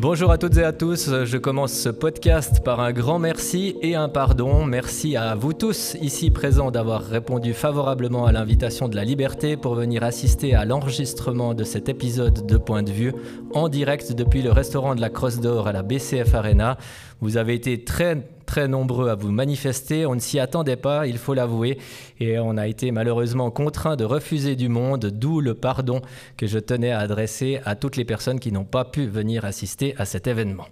Bonjour à toutes et à tous, je commence ce podcast par un grand merci et un pardon. Merci à vous tous ici présents d'avoir répondu favorablement à l'invitation de la liberté pour venir assister à l'enregistrement de cet épisode de Point de vue en direct depuis le restaurant de la Crosse d'Or à la BCF Arena. Vous avez été très très nombreux à vous manifester. On ne s'y attendait pas, il faut l'avouer, et on a été malheureusement contraint de refuser du monde, d'où le pardon que je tenais à adresser à toutes les personnes qui n'ont pas pu venir assister à cet événement.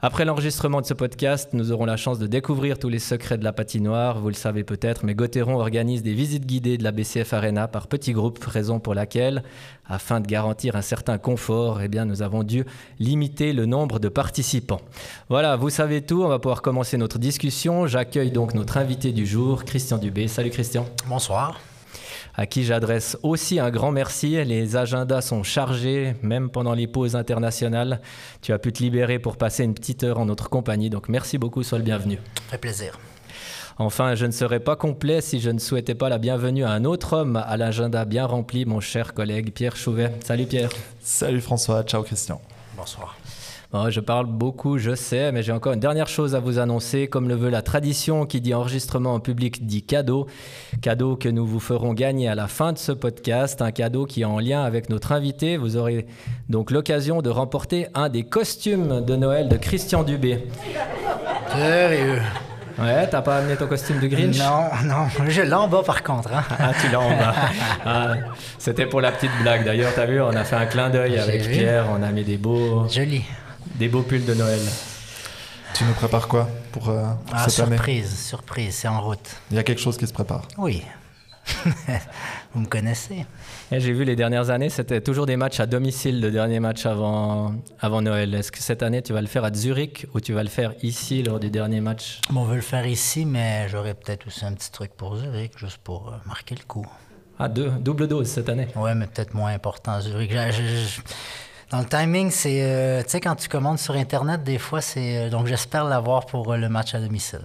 Après l'enregistrement de ce podcast, nous aurons la chance de découvrir tous les secrets de la patinoire. Vous le savez peut-être, mais Gauthieron organise des visites guidées de la BCF Arena par petits groupes, raison pour laquelle, afin de garantir un certain confort, eh nous avons dû limiter le nombre de participants. Voilà, vous savez tout, on va pouvoir commencer notre discussion. J'accueille donc notre invité du jour, Christian Dubé. Salut Christian. Bonsoir à qui j'adresse aussi un grand merci. Les agendas sont chargés, même pendant les pauses internationales. Tu as pu te libérer pour passer une petite heure en notre compagnie, donc merci beaucoup, sois le bienvenu. Fait plaisir. Enfin, je ne serais pas complet si je ne souhaitais pas la bienvenue à un autre homme à l'agenda bien rempli, mon cher collègue Pierre Chouvet. Salut Pierre. Salut François, ciao Christian. Bonsoir je parle beaucoup, je sais, mais j'ai encore une dernière chose à vous annoncer. Comme le veut la tradition qui dit enregistrement en public dit cadeau. Cadeau que nous vous ferons gagner à la fin de ce podcast. Un cadeau qui est en lien avec notre invité. Vous aurez donc l'occasion de remporter un des costumes de Noël de Christian Dubé. Sérieux Ouais, t'as pas amené ton costume de Grinch? Non, non, je l'ai en bas par contre. Hein. Ah, tu l'as en bas. Ah, c'était pour la petite blague. D'ailleurs, t'as vu, on a fait un clin d'œil avec Pierre, on a mis des beaux. Joli. Des beaux pulls de Noël. Tu nous prépares quoi pour, euh, ah, cette surprise, surprise, c'est en route. Il y a quelque chose qui se prépare. Oui. Vous me connaissez. Eh, j'ai vu les dernières années, c'était toujours des matchs à domicile, le dernier match avant, avant Noël. Est-ce que cette année, tu vas le faire à Zurich ou tu vas le faire ici lors du dernier match? Bon, On veut le faire ici, mais j'aurais peut-être aussi un petit truc pour Zurich, juste pour euh, marquer le coup. Ah, deux, double dose cette année Oui, mais peut-être moins important à Zurich. Dans le timing, c'est. Euh, tu sais, quand tu commandes sur Internet, des fois, c'est. Euh, donc, j'espère l'avoir pour euh, le match à domicile.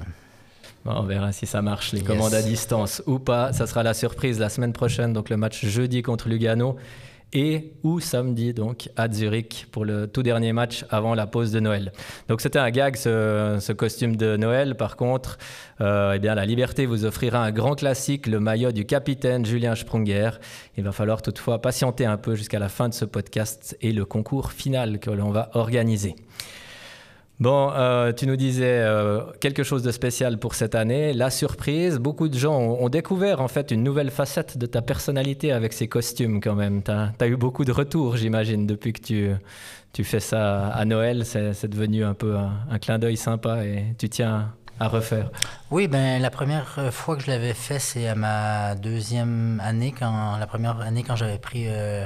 on verra si ça marche, les commandes à distance ou pas. Ça sera la surprise la semaine prochaine, donc le match jeudi contre Lugano et ou samedi donc à Zurich pour le tout dernier match avant la pause de Noël. Donc c'était un gag ce, costume de Noël. Par contre, euh, eh bien la Liberté vous offrira un grand classique, le maillot du capitaine Julien Sprunger. Il va falloir toutefois patienter un peu jusqu'à la fin de ce podcast et le concours final que l'on va organiser. Bon, euh, tu nous disais euh, quelque chose de spécial pour cette année, la surprise. Beaucoup de gens ont, découvert en fait une nouvelle facette de ta personnalité avec ces costumes quand même. Tu as, eu beaucoup de retours, j'imagine, depuis que tu, fais ça à Noël. C'est devenu un peu un, clin d'œil sympa et tu tiens à refaire. Oui, ben la première fois que je l'avais fait, c'est à ma deuxième année, quand la première année quand j'avais pris... Euh,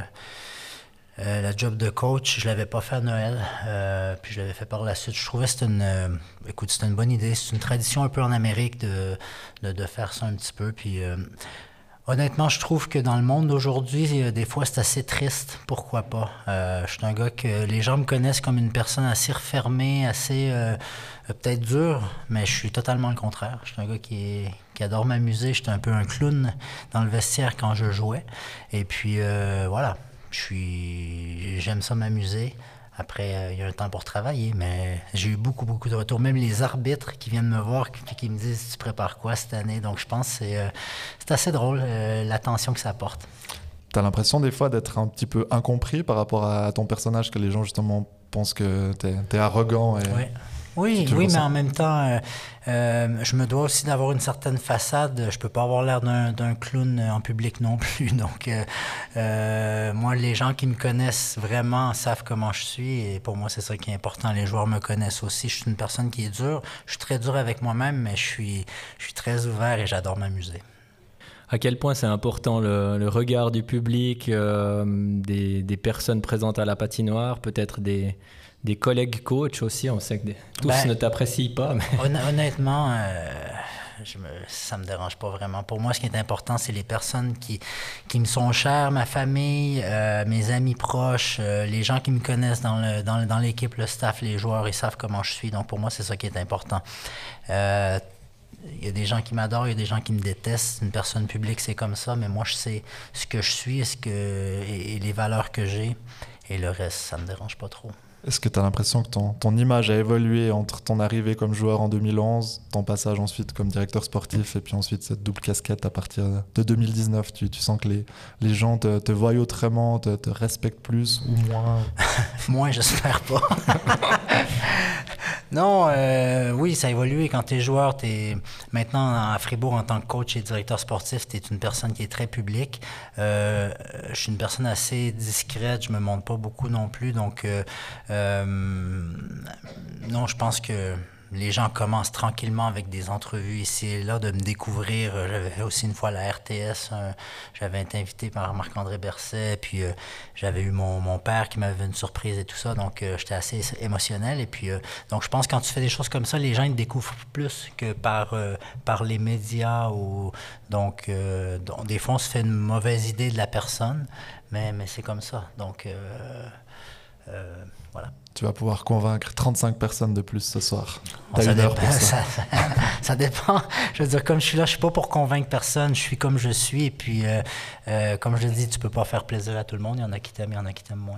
euh, la job de coach, je l'avais pas fait à Noël, euh, puis je l'avais fait par la suite. Je trouvais que c'était une, euh, écoute, c'était une bonne idée. C'est une tradition un peu en Amérique de, de, faire ça un petit peu. Puis honnêtement, je trouve que dans le monde d'aujourd'hui, des fois, c'est assez triste. Pourquoi pas? je suis un gars que les gens me connaissent comme une personne assez refermée, assez peut-être dure, mais je suis totalement le contraire. Je suis un gars qui, qui adore m'amuser. J'étais un peu un clown dans le vestiaire quand je jouais. Et puis voilà je suis, j'aime ça m'amuser. Après, euh, il y a un temps pour travailler, mais j'ai eu beaucoup, beaucoup de retours. Même les arbitres qui viennent me voir, qui, qui me disent Tu prépares quoi cette année? Donc, je pense que c'est, euh, assez drôle, euh, l'attention que ça apporte. Tu as l'impression des fois d'être un petit peu incompris par rapport à ton personnage, que les gens justement pensent que tu es, arrogant. Et... Oui, oui, mais en même temps, euh, euh, je me dois aussi d'avoir une certaine façade. Je peux pas avoir l'air d'un clown en public non plus. Donc, euh, moi, les gens qui me connaissent vraiment savent comment je suis. Et pour moi, c'est ça qui est important. Les joueurs me connaissent aussi. Je suis une personne qui est dure. Je suis très dur avec moi-même, mais je suis, je suis très ouvert et j'adore m'amuser à quel point c'est important le, regard du public, des, personnes présentes à la patinoire, peut-être des, des collègues coachs aussi. On sait que tous ben, ne t'apprécient pas. honnêtement, euh, je me, ça me dérange pas vraiment. Pour moi, ce qui est important, c'est les personnes qui, qui me sont chères, ma famille, euh, mes amis proches, euh, les gens qui me connaissent dans, le, dans, dans l'équipe, le staff, les joueurs, ils savent comment je suis. Donc, pour moi, c'est ça qui est important. Euh, il y a des gens qui m'adorent, il y a des gens qui me détestent. Une personne publique, c'est comme ça, mais moi, je sais ce que je suis ce que, et, les valeurs que j'ai. Et le reste, ça ne me dérange pas trop. Est-ce que tu as l'impression que ton, image a évolué entre ton arrivée comme joueur en 2011, ton passage ensuite comme directeur sportif et puis ensuite cette double casquette à partir de 2019 Tu, tu sens que les, les gens te, te voient autrement, te, te respectent plus ou moins? Moins, j'espère pas. Non, euh, oui, ça a évolué. Quand tu es joueur, tu maintenant à Fribourg en tant que coach et directeur sportif, tu es une personne qui est très publique. Euh, je suis une personne assez discrète, je me montre pas beaucoup non plus. Donc, euh non, je pense que les gens commencent tranquillement avec des entrevues ici et là, de me découvrir. Euh, j'avais fait aussi une fois la RTS, j'avais été invité par Marc-André Berset, puis euh, j'avais eu mon, mon, père qui m'avait une surprise et tout ça, donc euh, j'étais assez émotionnel. Et puis, donc je pense que quand tu fais des choses comme ça, les gens ils te découvrent plus que par, par les médias. Ou, donc, donc, des fois, on se fait une mauvaise idée de la personne, mais, mais c'est comme ça. Donc, voilà tu vas pouvoir convaincre 35 personnes de plus ce soir. ça, dépend, ça. Ça, dépend. Je veux dire, comme je suis là, je suis pas pour convaincre personne. Je suis comme je suis. Et puis, euh, euh, comme je dis, tu peux pas faire plaisir à tout le monde. Il y en a qui t'aiment, il y en a qui t'aiment moins.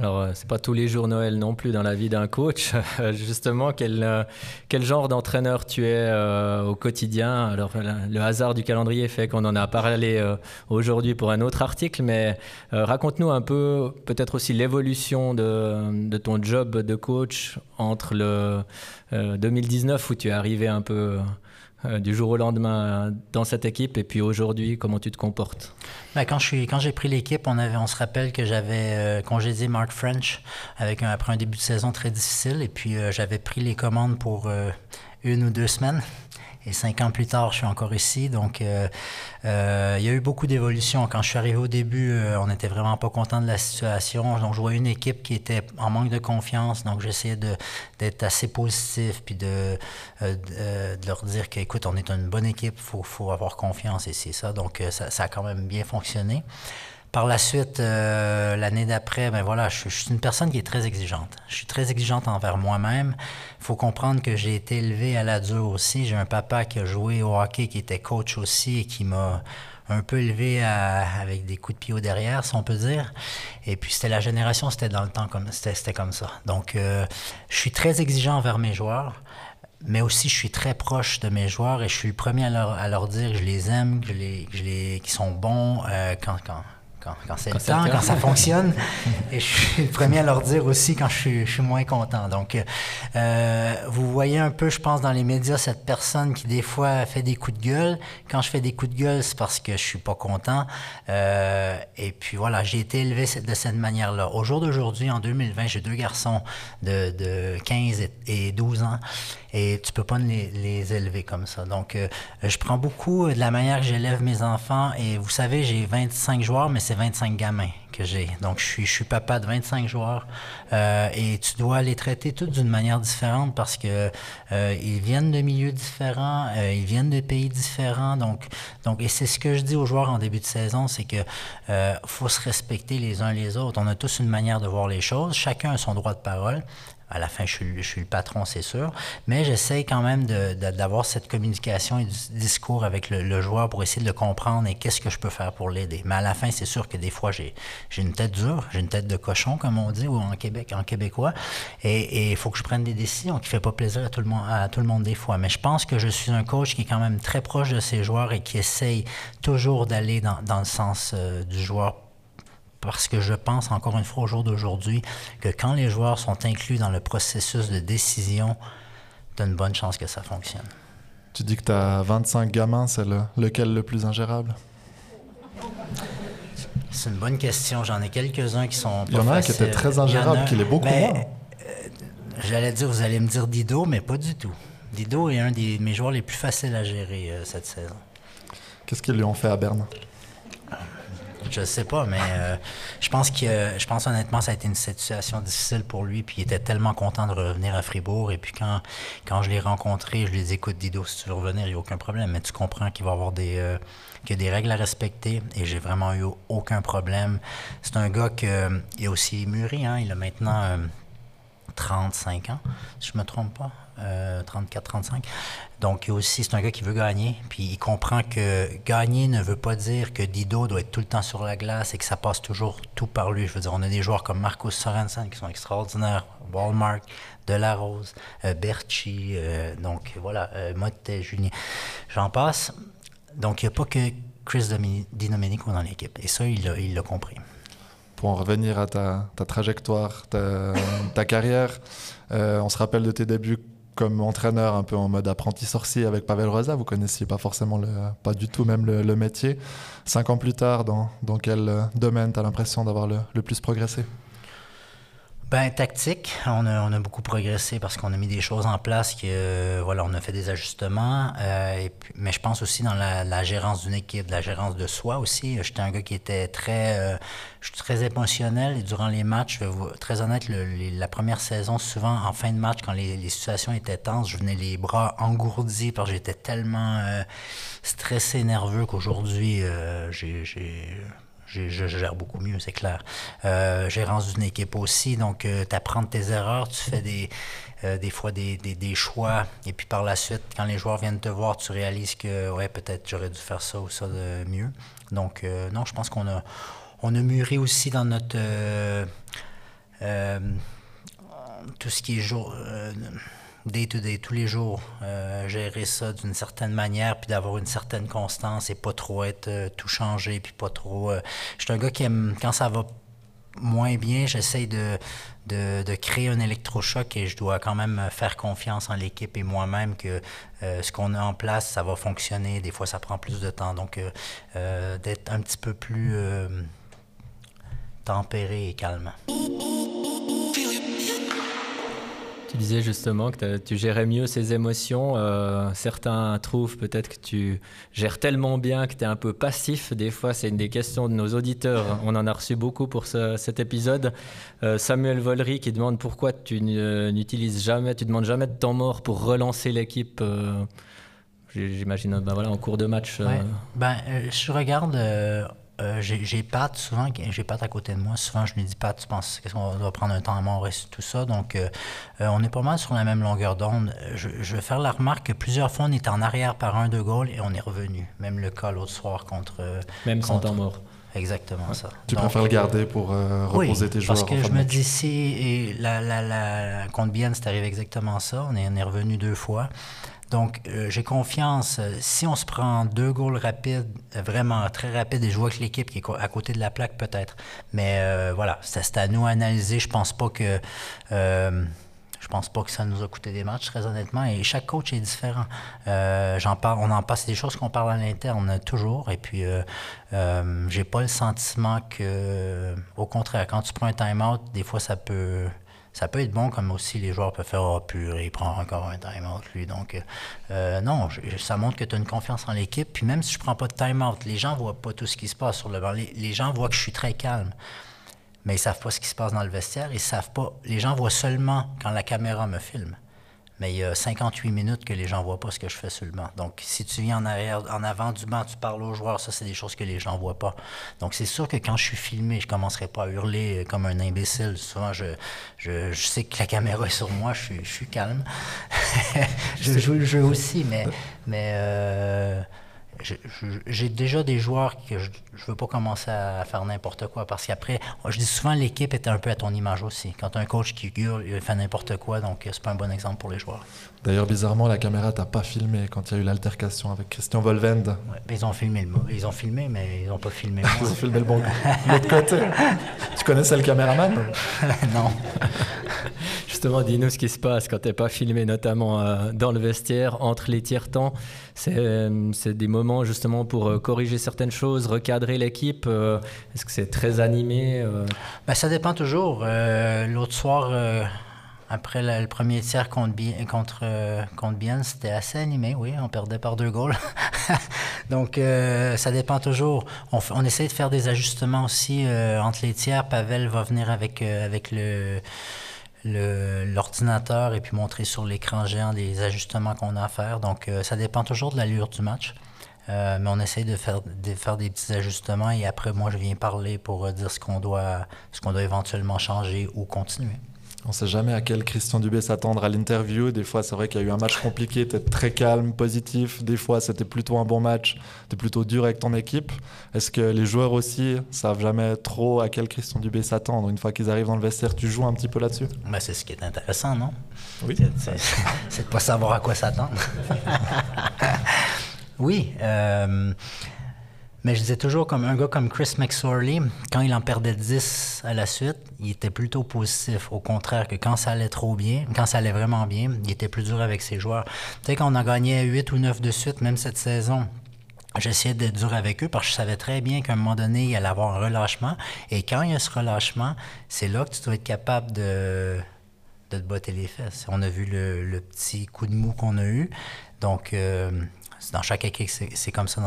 Alors, euh, c'est pas tous les jours Noël non plus dans la vie d'un coach. Justement, quel, euh, quel genre d'entraîneur tu es euh, au quotidien? Alors, le hasard du calendrier fait qu'on en a parlé aujourd'hui pour un autre article, mais raconte-nous un peu, peut-être aussi l'évolution de, de, ton job de coach entre le 2019 où tu es arrivé un peu euh, du jour au lendemain euh, dans cette équipe et puis aujourd'hui, comment tu te comportes? Ben, Quand, j'ai pris l'équipe, on, avait, on se rappelle que j'avais euh, congédié Mark French avec un, après un début de saison très difficile et puis j'avais pris les commandes pour une ou deux semaines. Et cinq ans plus tard, je suis encore ici. Donc, euh, euh, il y a eu beaucoup d'évolutions. Quand je suis arrivé au début, euh, on n'était vraiment pas content de la situation. Donc, je voyais une équipe qui était en manque de confiance. Donc, j'essayais d'être assez positif puis de, de, leur dire qu'écoute, on est une bonne équipe, il faut, faut, avoir confiance et c'est ça. Donc, ça, ça, a quand même bien fonctionné. Par la suite, euh, l'année d'après, ben voilà, je, suis une personne qui est très exigeante. Je suis très exigeante envers moi-même. Il faut comprendre que j'ai été élevé à la dure aussi. J'ai un papa qui a joué au hockey, qui était coach aussi et qui m'a un peu élevé avec des coups de pied au derrière, si on peut dire. Et puis c'était la génération, c'était dans le temps comme c'était comme ça. Donc euh, je suis très exigeant envers mes joueurs mais aussi je suis très proche de mes joueurs et je suis le premier à leur, à leur dire que je les aime, qu'ils sont bons euh, quand, quand, quand, c'est le temps, quand ça fonctionne. Et je suis le premier à leur dire aussi quand je suis, je suis moins content. Donc, euh, vous voyez un peu, je pense, dans les médias, cette personne qui, des fois, fait des coups de gueule. Quand je fais des coups de gueule, c'est parce que je suis pas content. Euh, et puis, voilà, j'ai été élevé de cette manière-là. Au jour d'aujourd'hui, en 2020, j'ai deux garçons de, de 15 et 12 ans et tu peux pas les, les élever comme ça. Donc, euh, je prends beaucoup de la manière que j'élève mes enfants et vous savez, j'ai 25 joueurs, mais c'est 25 gamins que j'ai. Donc, je suis, je suis papa de 25 joueurs euh, et tu dois les traiter tous d'une manière différente parce que euh, ils viennent de milieux différents, euh, ils viennent de pays différents. Donc, donc et c'est ce que je dis aux joueurs en début de saison, c'est que euh, faut se respecter les uns les autres. On a tous une manière de voir les choses. Chacun a son droit de parole à la fin, je suis, je suis le patron, c'est sûr. Mais j'essaie quand même d'avoir cette communication et du discours avec le, joueur pour essayer de le comprendre et qu'est-ce que je peux faire pour l'aider. Mais à la fin, c'est sûr que des fois, j'ai une tête dure, j'ai une tête de cochon, comme on dit, ou en Québec, en québécois. Et il faut que je prenne des décisions qui ne fait pas plaisir à tout, le monde, à tout le monde des fois. Mais je pense que je suis un coach qui est quand même très proche de ses joueurs et qui essaye toujours d'aller dans, dans, le sens euh, du joueur parce que je pense encore une fois au jour d'aujourd'hui que quand les joueurs sont inclus dans le processus de décision, tu as une bonne chance que ça fonctionne. Tu dis que tu as 25 gamins, c'est le, lequel le plus ingérable? C'est une bonne question. J'en ai quelques-uns qui sont. Il y en a un qui était très ingérable, qui l'est beaucoup moins. Euh, j'allais dire, vous allez me dire Dido, mais pas du tout. Dido est un de mes joueurs les plus faciles à gérer euh, cette saison. Qu'est-ce qu'ils lui ont fait à Berne? Je sais pas, mais euh, je pense que je pense honnêtement ça a été une situation difficile pour lui. Puis il était tellement content de revenir à Fribourg. Et puis quand, quand je l'ai rencontré, je lui ai dit écoute Dido, si tu veux revenir, il n'y a aucun problème. Mais tu comprends qu'il va y avoir des euh, qu'il y a des règles à respecter. Et j'ai vraiment eu aucun problème. C'est un gars qui est aussi mûri, hein. Il a maintenant 35 ans, si je me trompe pas. 34, 35. Donc, aussi, c'est un gars qui veut gagner. Puis, il comprend que gagner ne veut pas dire que Dido doit être tout le temps sur la glace et que ça passe toujours tout par lui. Je veux dire, on a des joueurs comme Marcos Sorensen qui sont extraordinaires, Walmart, Delarose, euh, Berchi, euh, donc voilà, euh, Motte, Julien. J'en passe. Donc, il n'y a pas que Chris Di Domenico dans l'équipe. Et ça, il l'a compris. Pour en revenir à ta, trajectoire, ta carrière, on se rappelle de tes débuts comme entraîneur un peu en mode apprenti sorcier avec Pavel Rosa. Vous connaissiez pas forcément, le, pas du tout même le, métier. Cinq ans plus tard, dans, dans quel euh, domaine tu as l'impression d'avoir le, le plus progressé? Ben, tactique, on a, on a beaucoup progressé parce qu'on a mis des choses en place, que, euh, voilà, on a fait des ajustements. Euh, et mais je pense aussi dans la, la gérance d'une équipe, la gérance de soi aussi. J'étais un gars qui était très, euh, je suis très émotionnel et durant les matchs, je vais vous, très honnête, le, la première saison, souvent en fin de match, quand les, les, situations étaient tenses, je venais les bras engourdis parce que j'étais tellement stressé, nerveux qu'aujourd'hui, j'ai je, gère beaucoup mieux, c'est clair. Euh, gérance d'une équipe aussi, donc euh, tu apprends tes erreurs, tu fais des, euh, des fois des, des, choix, et puis par la suite, quand les joueurs viennent te voir, tu réalises que, ouais, peut-être j'aurais dû faire ça ou ça de mieux. Donc, euh, non, je pense qu'on a, on a mûri aussi dans notre. tout ce qui est jour day-to-day, tous les jours, euh, gérer ça d'une certaine manière, puis d'avoir une certaine constance et pas trop être euh, tout changé, puis pas trop... Euh, je suis un gars qui aime, quand ça va moins bien, j'essaye de, de, créer un électrochoc et je dois quand même faire confiance en l'équipe et moi-même que ce qu'on a en place, ça va fonctionner. Des fois, ça prend plus de temps. Donc, d'être un petit peu plus tempéré et calme. Tu disais justement que tu gérais mieux ces émotions. Euh, certains trouvent peut-être que tu gères tellement bien que tu es un peu passif. Des fois, c'est une des questions de nos auditeurs. On en a reçu beaucoup pour cet épisode. Euh, Samuel Volry qui demande pourquoi tu n'utilises jamais, tu demandes jamais de temps mort pour relancer l'équipe. Euh, j'imagine ben voilà, en cours de match. Ben, je regarde euh, j'ai Pat souvent, j'ai Pat à côté de moi. Souvent, je lui dis Pat, tu penses qu'est-ce qu'on doit prendre un temps à mort et tout ça. Donc, euh, euh, on est pas mal sur la même longueur d'onde. Je, vais faire la remarque que plusieurs fois, on était en arrière par un, deux goals et on est revenu. Même le cas l'autre soir contre. Même sans temps mort. Exactement ça. Tu préfères le garder pour reposer tes joueurs Parce que je me dis si et la, la, la, contre Bienne, c'est arrivé exactement ça. On est, on est revenu deux fois. Donc, euh, j'ai confiance. Euh, si on se prend deux goals rapides, euh, vraiment très rapides, et je vois que l'équipe qui est à côté de la plaque, peut-être. Mais voilà, c'est à nous à analyser. Je pense pas que. je pense pas que ça nous a coûté des matchs, très honnêtement. Et chaque coach est différent. j'en parle, on en passe des choses qu'on parle à l'interne toujours. Et puis, j'ai pas le sentiment que, au contraire, quand tu prends un time-out, des fois ça peut ça peut être bon comme aussi les joueurs peuvent faire oh, purée, il prend encore un time-out lui. Donc, euh, non, ça montre que tu as une confiance en l'équipe. Puis même si je prends pas de time-out, les gens voient pas tout ce qui se passe sur le banc. Les, gens voient que je suis très calme. Mais ils savent pas ce qui se passe dans le vestiaire. Ils savent pas. Les gens voient seulement quand la caméra me filme mais il y a 58 minutes que les gens voient pas ce que je fais sur le banc. Donc, si tu viens en arrière, en avant du banc, tu parles aux joueurs, ça, c'est des choses que les gens voient pas. Donc, c'est sûr que quand je suis filmé, je commencerai pas à hurler comme un imbécile. Souvent, je, je, sais que la caméra est sur moi, je suis, je suis calme. je joue le jeu aussi, mais, mais euh, j'ai déjà des joueurs que je veux pas commencer à faire n'importe quoi parce qu'après, je dis souvent l'équipe est un peu à ton image aussi. Quand un coach qui il fait n'importe quoi, donc c'est pas un bon exemple pour les joueurs. D'ailleurs, bizarrement, la caméra t'a pas filmé quand il y a eu l'altercation avec Christian Volvend. Ouais, ils ont filmé le ils ont filmé, mais ils n'ont pas filmé moi. ils ont filmé le bon l'autre côté. tu connaissais le caméraman? Non. Justement, dis-nous ce qui se passe quand tu n'es pas filmé, notamment euh, dans le vestiaire, entre les tiers-temps. Euh, c'est des moments justement pour euh, corriger certaines choses, recadrer l'équipe. Est-ce que c'est très animé ben, Ça dépend toujours. L'autre soir Après le, premier tiers euh, contre Bienne, c'était assez animé, oui. On perdait par deux goals. Donc, euh, ça dépend toujours. On, on, essaie de faire des ajustements aussi euh, entre les tiers. Pavel va venir avec, avec le l'ordinateur et puis montrer sur l'écran géant les ajustements qu'on a à faire. Donc, ça dépend toujours de l'allure du match. Mais on essaye de faire, de faire des petits ajustements et après, moi, je viens parler pour dire ce qu'on doit, ce qu'on doit éventuellement changer ou continuer. On ne sait jamais à quel Christian Dubé s'attendre à l'interview. Des fois, c'est vrai qu'il y a eu un match compliqué, tu très calme, positif. Des fois, c'était plutôt un bon match, tu es plutôt dur avec ton équipe. Est-ce que les joueurs aussi savent jamais trop à quel Christian Dubé s'attendre? Une fois qu'ils arrivent dans le vestiaire, tu joues un petit peu là-dessus? Ben, C'est ce qui est intéressant, non? Oui. C'est de pas savoir à quoi s'attendre. Oui. Euh, mais je disais toujours, comme un gars comme Chris McSorley, quand il en perdait 10 à la suite, il était plutôt positif. Au contraire, que quand ça allait trop bien, quand ça allait vraiment bien, il était plus dur avec ses joueurs. Tu sais, quand on a gagné 8 ou 9 de suite, même cette saison, j'essayais d'être dur avec eux parce que je savais très bien qu'à un moment donné, il allait avoir un relâchement. Et quand il y a ce relâchement, c'est là que tu dois être capable de, de te botter les fesses. On a vu le, petit coup de mou qu'on a eu. Donc, euh, dans chaque équipe, c'est comme ça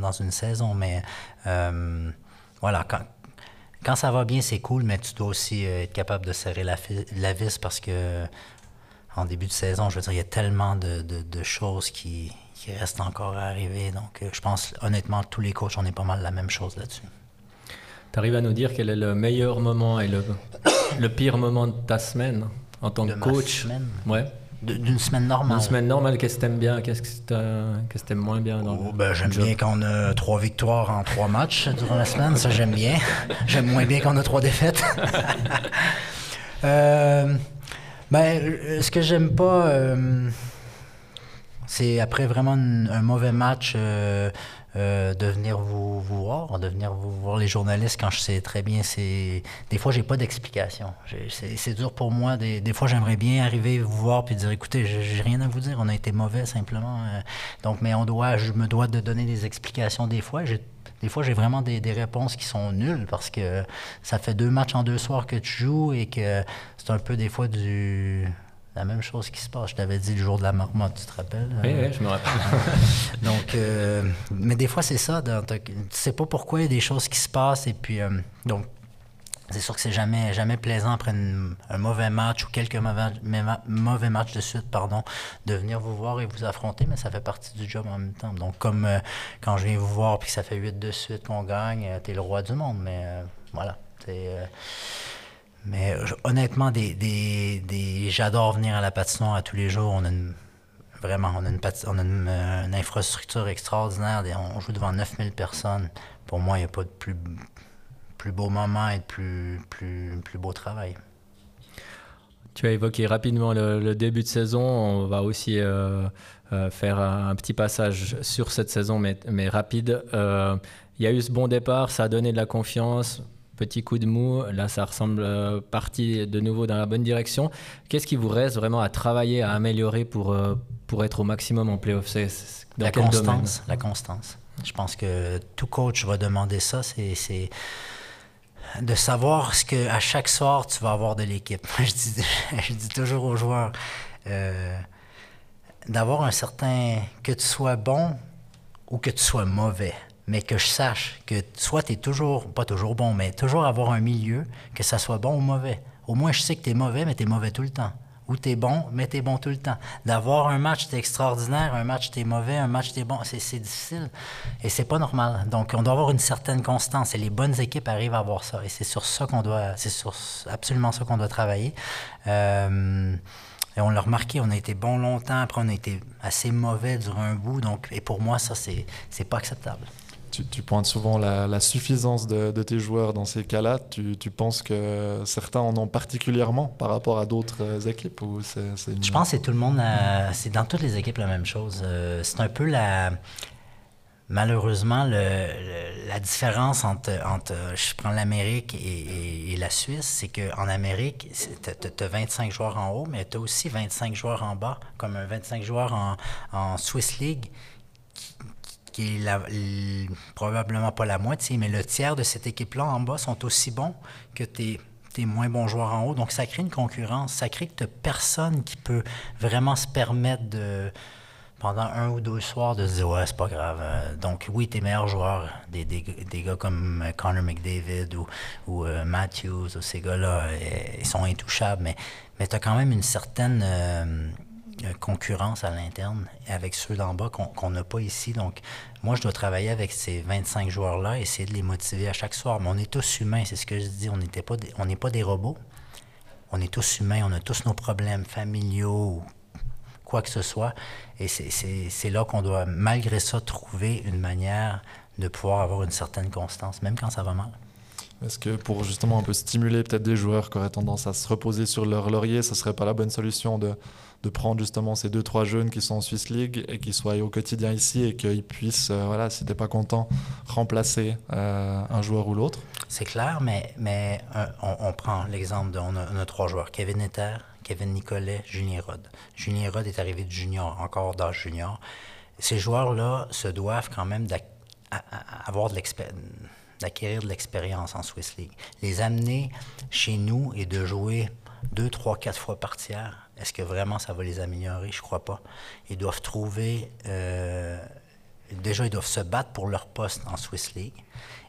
dans, une saison, mais euh, voilà, quand, quand ça va bien, c'est cool, mais tu dois aussi euh, être capable de serrer la, la vis parce que en début de saison, je veux dire, il y a tellement de, de, choses qui, qui, restent encore à arriver. Donc, euh, je pense, honnêtement, tous les coachs, on est pas mal la même chose là-dessus. Tu arrives à nous dire quel est le meilleur moment et le, le pire moment de ta semaine en tant que coach? semaine? Ouais. D'une semaine normale. Une semaine normale, qu'est-ce que t'aimes bien Qu'est-ce que t'aimes moins bien dans oh, ben, J'aime bien quand on a trois victoires en trois matchs durant la semaine, ça j'aime bien. j'aime moins bien quand on a trois défaites. euh, ben, ce que j'aime pas, euh, c'est après vraiment un mauvais match. Euh, euh, de venir vous, voir, de venir vous voir les journalistes quand je sais très bien. c'est Des fois, j'ai pas d'explication. C'est dur pour moi. Des, des fois, j'aimerais bien arriver vous voir puis dire écoutez, j'ai rien à vous dire, on a été mauvais simplement. Euh. donc, mais on doit, je me dois de donner des explications des fois. Des fois, j'ai vraiment des, des, réponses qui sont nulles parce que ça fait deux matchs en deux soirs que tu joues et que c'est un peu des fois du la même chose qui se passe. Je t'avais dit le jour de la marmotte, tu te rappelles? Oui, oui, je me rappelle. donc, euh, mais des fois, c'est ça. tu sais pas pourquoi il y a des choses qui se passent. Et puis, euh, donc, c'est sûr que c'est jamais, jamais plaisant après un mauvais match ou quelques mauvais, mauvais matchs de suite, pardon, de venir vous voir et vous affronter, mais ça fait partie du job en même temps. Donc, comme euh, quand je viens vous voir puis que ça fait huit de suite qu'on gagne, tu es le roi du monde. Mais voilà. Mais euh, honnêtement, j'adore venir à la patinoire à tous les jours. On a vraiment, on a, une, euh, une, infrastructure extraordinaire. On joue devant 9000 personnes. Pour moi, il n'y a pas de plus, beau moment et de plus, beau travail. Tu as évoqué rapidement le, début de saison. On va aussi euh, faire un, petit passage sur cette saison, mais rapide. Il y a eu ce bon départ, ça a donné de la confiance petit coup de mou. Là, ça ressemble euh, partie de nouveau dans la bonne direction. Qu'est-ce qui vous reste vraiment à travailler, à améliorer pour, euh, pour être au maximum en playoff? C'est la constance. La constance. Je pense que tout coach va demander ça. C'est de savoir ce que à chaque soir tu vas avoir de l'équipe. je, dis, je dis toujours aux joueurs euh, d'avoir un certain que tu sois bon ou que tu sois mauvais mais que je sache que soit tu es toujours, pas toujours bon, mais toujours avoir un milieu, que ça soit bon ou mauvais. Au moins, je sais que tu es mauvais, mais tu es mauvais tout le temps. Ou tu es bon, mais tu es bon tout le temps. D'avoir un match, tu extraordinaire, un match, tu es mauvais, un match, tu es bon, c'est difficile. Et c'est pas normal. Donc, on doit avoir une certaine constance. Et les bonnes équipes arrivent à avoir ça. Et c'est sur ça qu'on doit, c'est sur absolument ça qu'on doit travailler. Euh, et on l'a remarqué, on a été bon longtemps, après on a été assez mauvais durant un bout. Donc, et pour moi, ça, c'est pas acceptable tu, pointes souvent la, suffisance de, tes joueurs dans ces cas-là. Tu, penses que certains en ont particulièrement par rapport à d'autres équipes ou Je pense que c'est tout le monde, c'est dans toutes les équipes la même chose. Euh, c'est un peu la, malheureusement, la différence entre, entre, je prends l'Amérique et, la Suisse, c'est qu'en Amérique, tu as, 25 joueurs en haut, mais tu as aussi 25 joueurs en bas, comme un 25 joueurs en, en Swiss League qui est probablement pas la moitié, mais le tiers de cette équipe-là en bas sont aussi bons que tes, tes moins bons joueurs en haut. Donc, ça crée une concurrence. Ça crée que tu personne qui peut vraiment se permettre de pendant un ou deux soirs de se dire ouais c'est pas grave euh, donc oui tes meilleurs joueurs des, des, des gars comme euh, Connor McDavid ou, ou euh, Matthews ou ces gars-là ils sont intouchables mais mais tu as quand même une certaine concurrence à l'interne avec ceux d'en bas qu'on n'a pas ici donc moi je dois travailler avec ces 25 joueurs là essayer de les motiver à chaque soir mais on est tous humains c'est ce que je dis on n'était pas n'est pas des robots on est tous humains on a tous nos problèmes familiaux quoi que ce soit. Et c'est là qu'on doit, malgré ça, trouver une manière de pouvoir avoir une certaine constance, même quand ça va mal. Est-ce que pour justement un peu stimuler peut-être des joueurs qui auraient tendance à se reposer sur leur laurier, ce serait pas la bonne solution de, de prendre justement ces deux trois jeunes qui sont en Swiss League et qui soient au quotidien ici et qu'ils puissent, euh, voilà, si t'es pas content, remplacer euh, un joueur ou l'autre C'est clair, mais, mais euh, on, prend l'exemple de on a, trois joueurs, Kevin Etter, Kevin Nicolet, Julien Rod. Julien Rod est arrivé du junior, encore d'âge junior. Ces joueurs-là se doivent quand même avoir de d'acquérir de l'expérience en Swiss League. Les amener chez nous et de jouer deux, trois, quatre fois par tiers, est-ce que vraiment ça va les améliorer? Je crois pas. Ils doivent trouver... Euh, déjà, ils doivent se battre pour leur poste en Swiss League.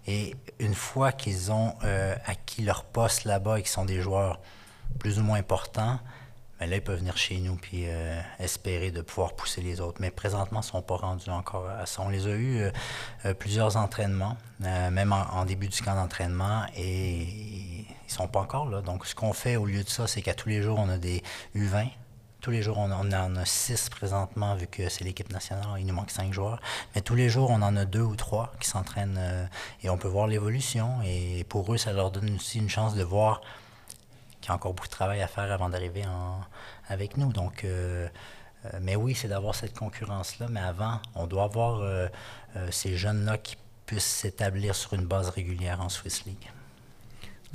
Et une fois qu'ils ont euh, acquis leur poste là-bas et qu'ils sont des joueurs plus ou moins importants, mais là, ils peuvent venir chez nous puis euh, espérer de pouvoir pousser les autres. Mais présentement, ils ne sont pas rendus encore à ça. On les a eu euh, plusieurs entraînements, même en, début du camp d'entraînement, et ils sont pas encore là. Donc, ce qu'on fait au lieu de ça, c'est qu'à tous les jours, on a des U20. Tous les jours, on en a six présentement, vu que c'est l'équipe nationale, il nous manque cinq joueurs. Mais tous les jours, on en a deux ou trois qui s'entraînent et on peut voir l'évolution. Et pour eux, ça leur donne aussi une chance de voir y a encore beaucoup de travail à faire avant d'arriver avec nous. Donc, euh, euh, mais oui, c'est d'avoir cette concurrence-là. Mais avant, on doit avoir euh, ces jeunes-là qui puissent s'établir sur une base régulière en Swiss League.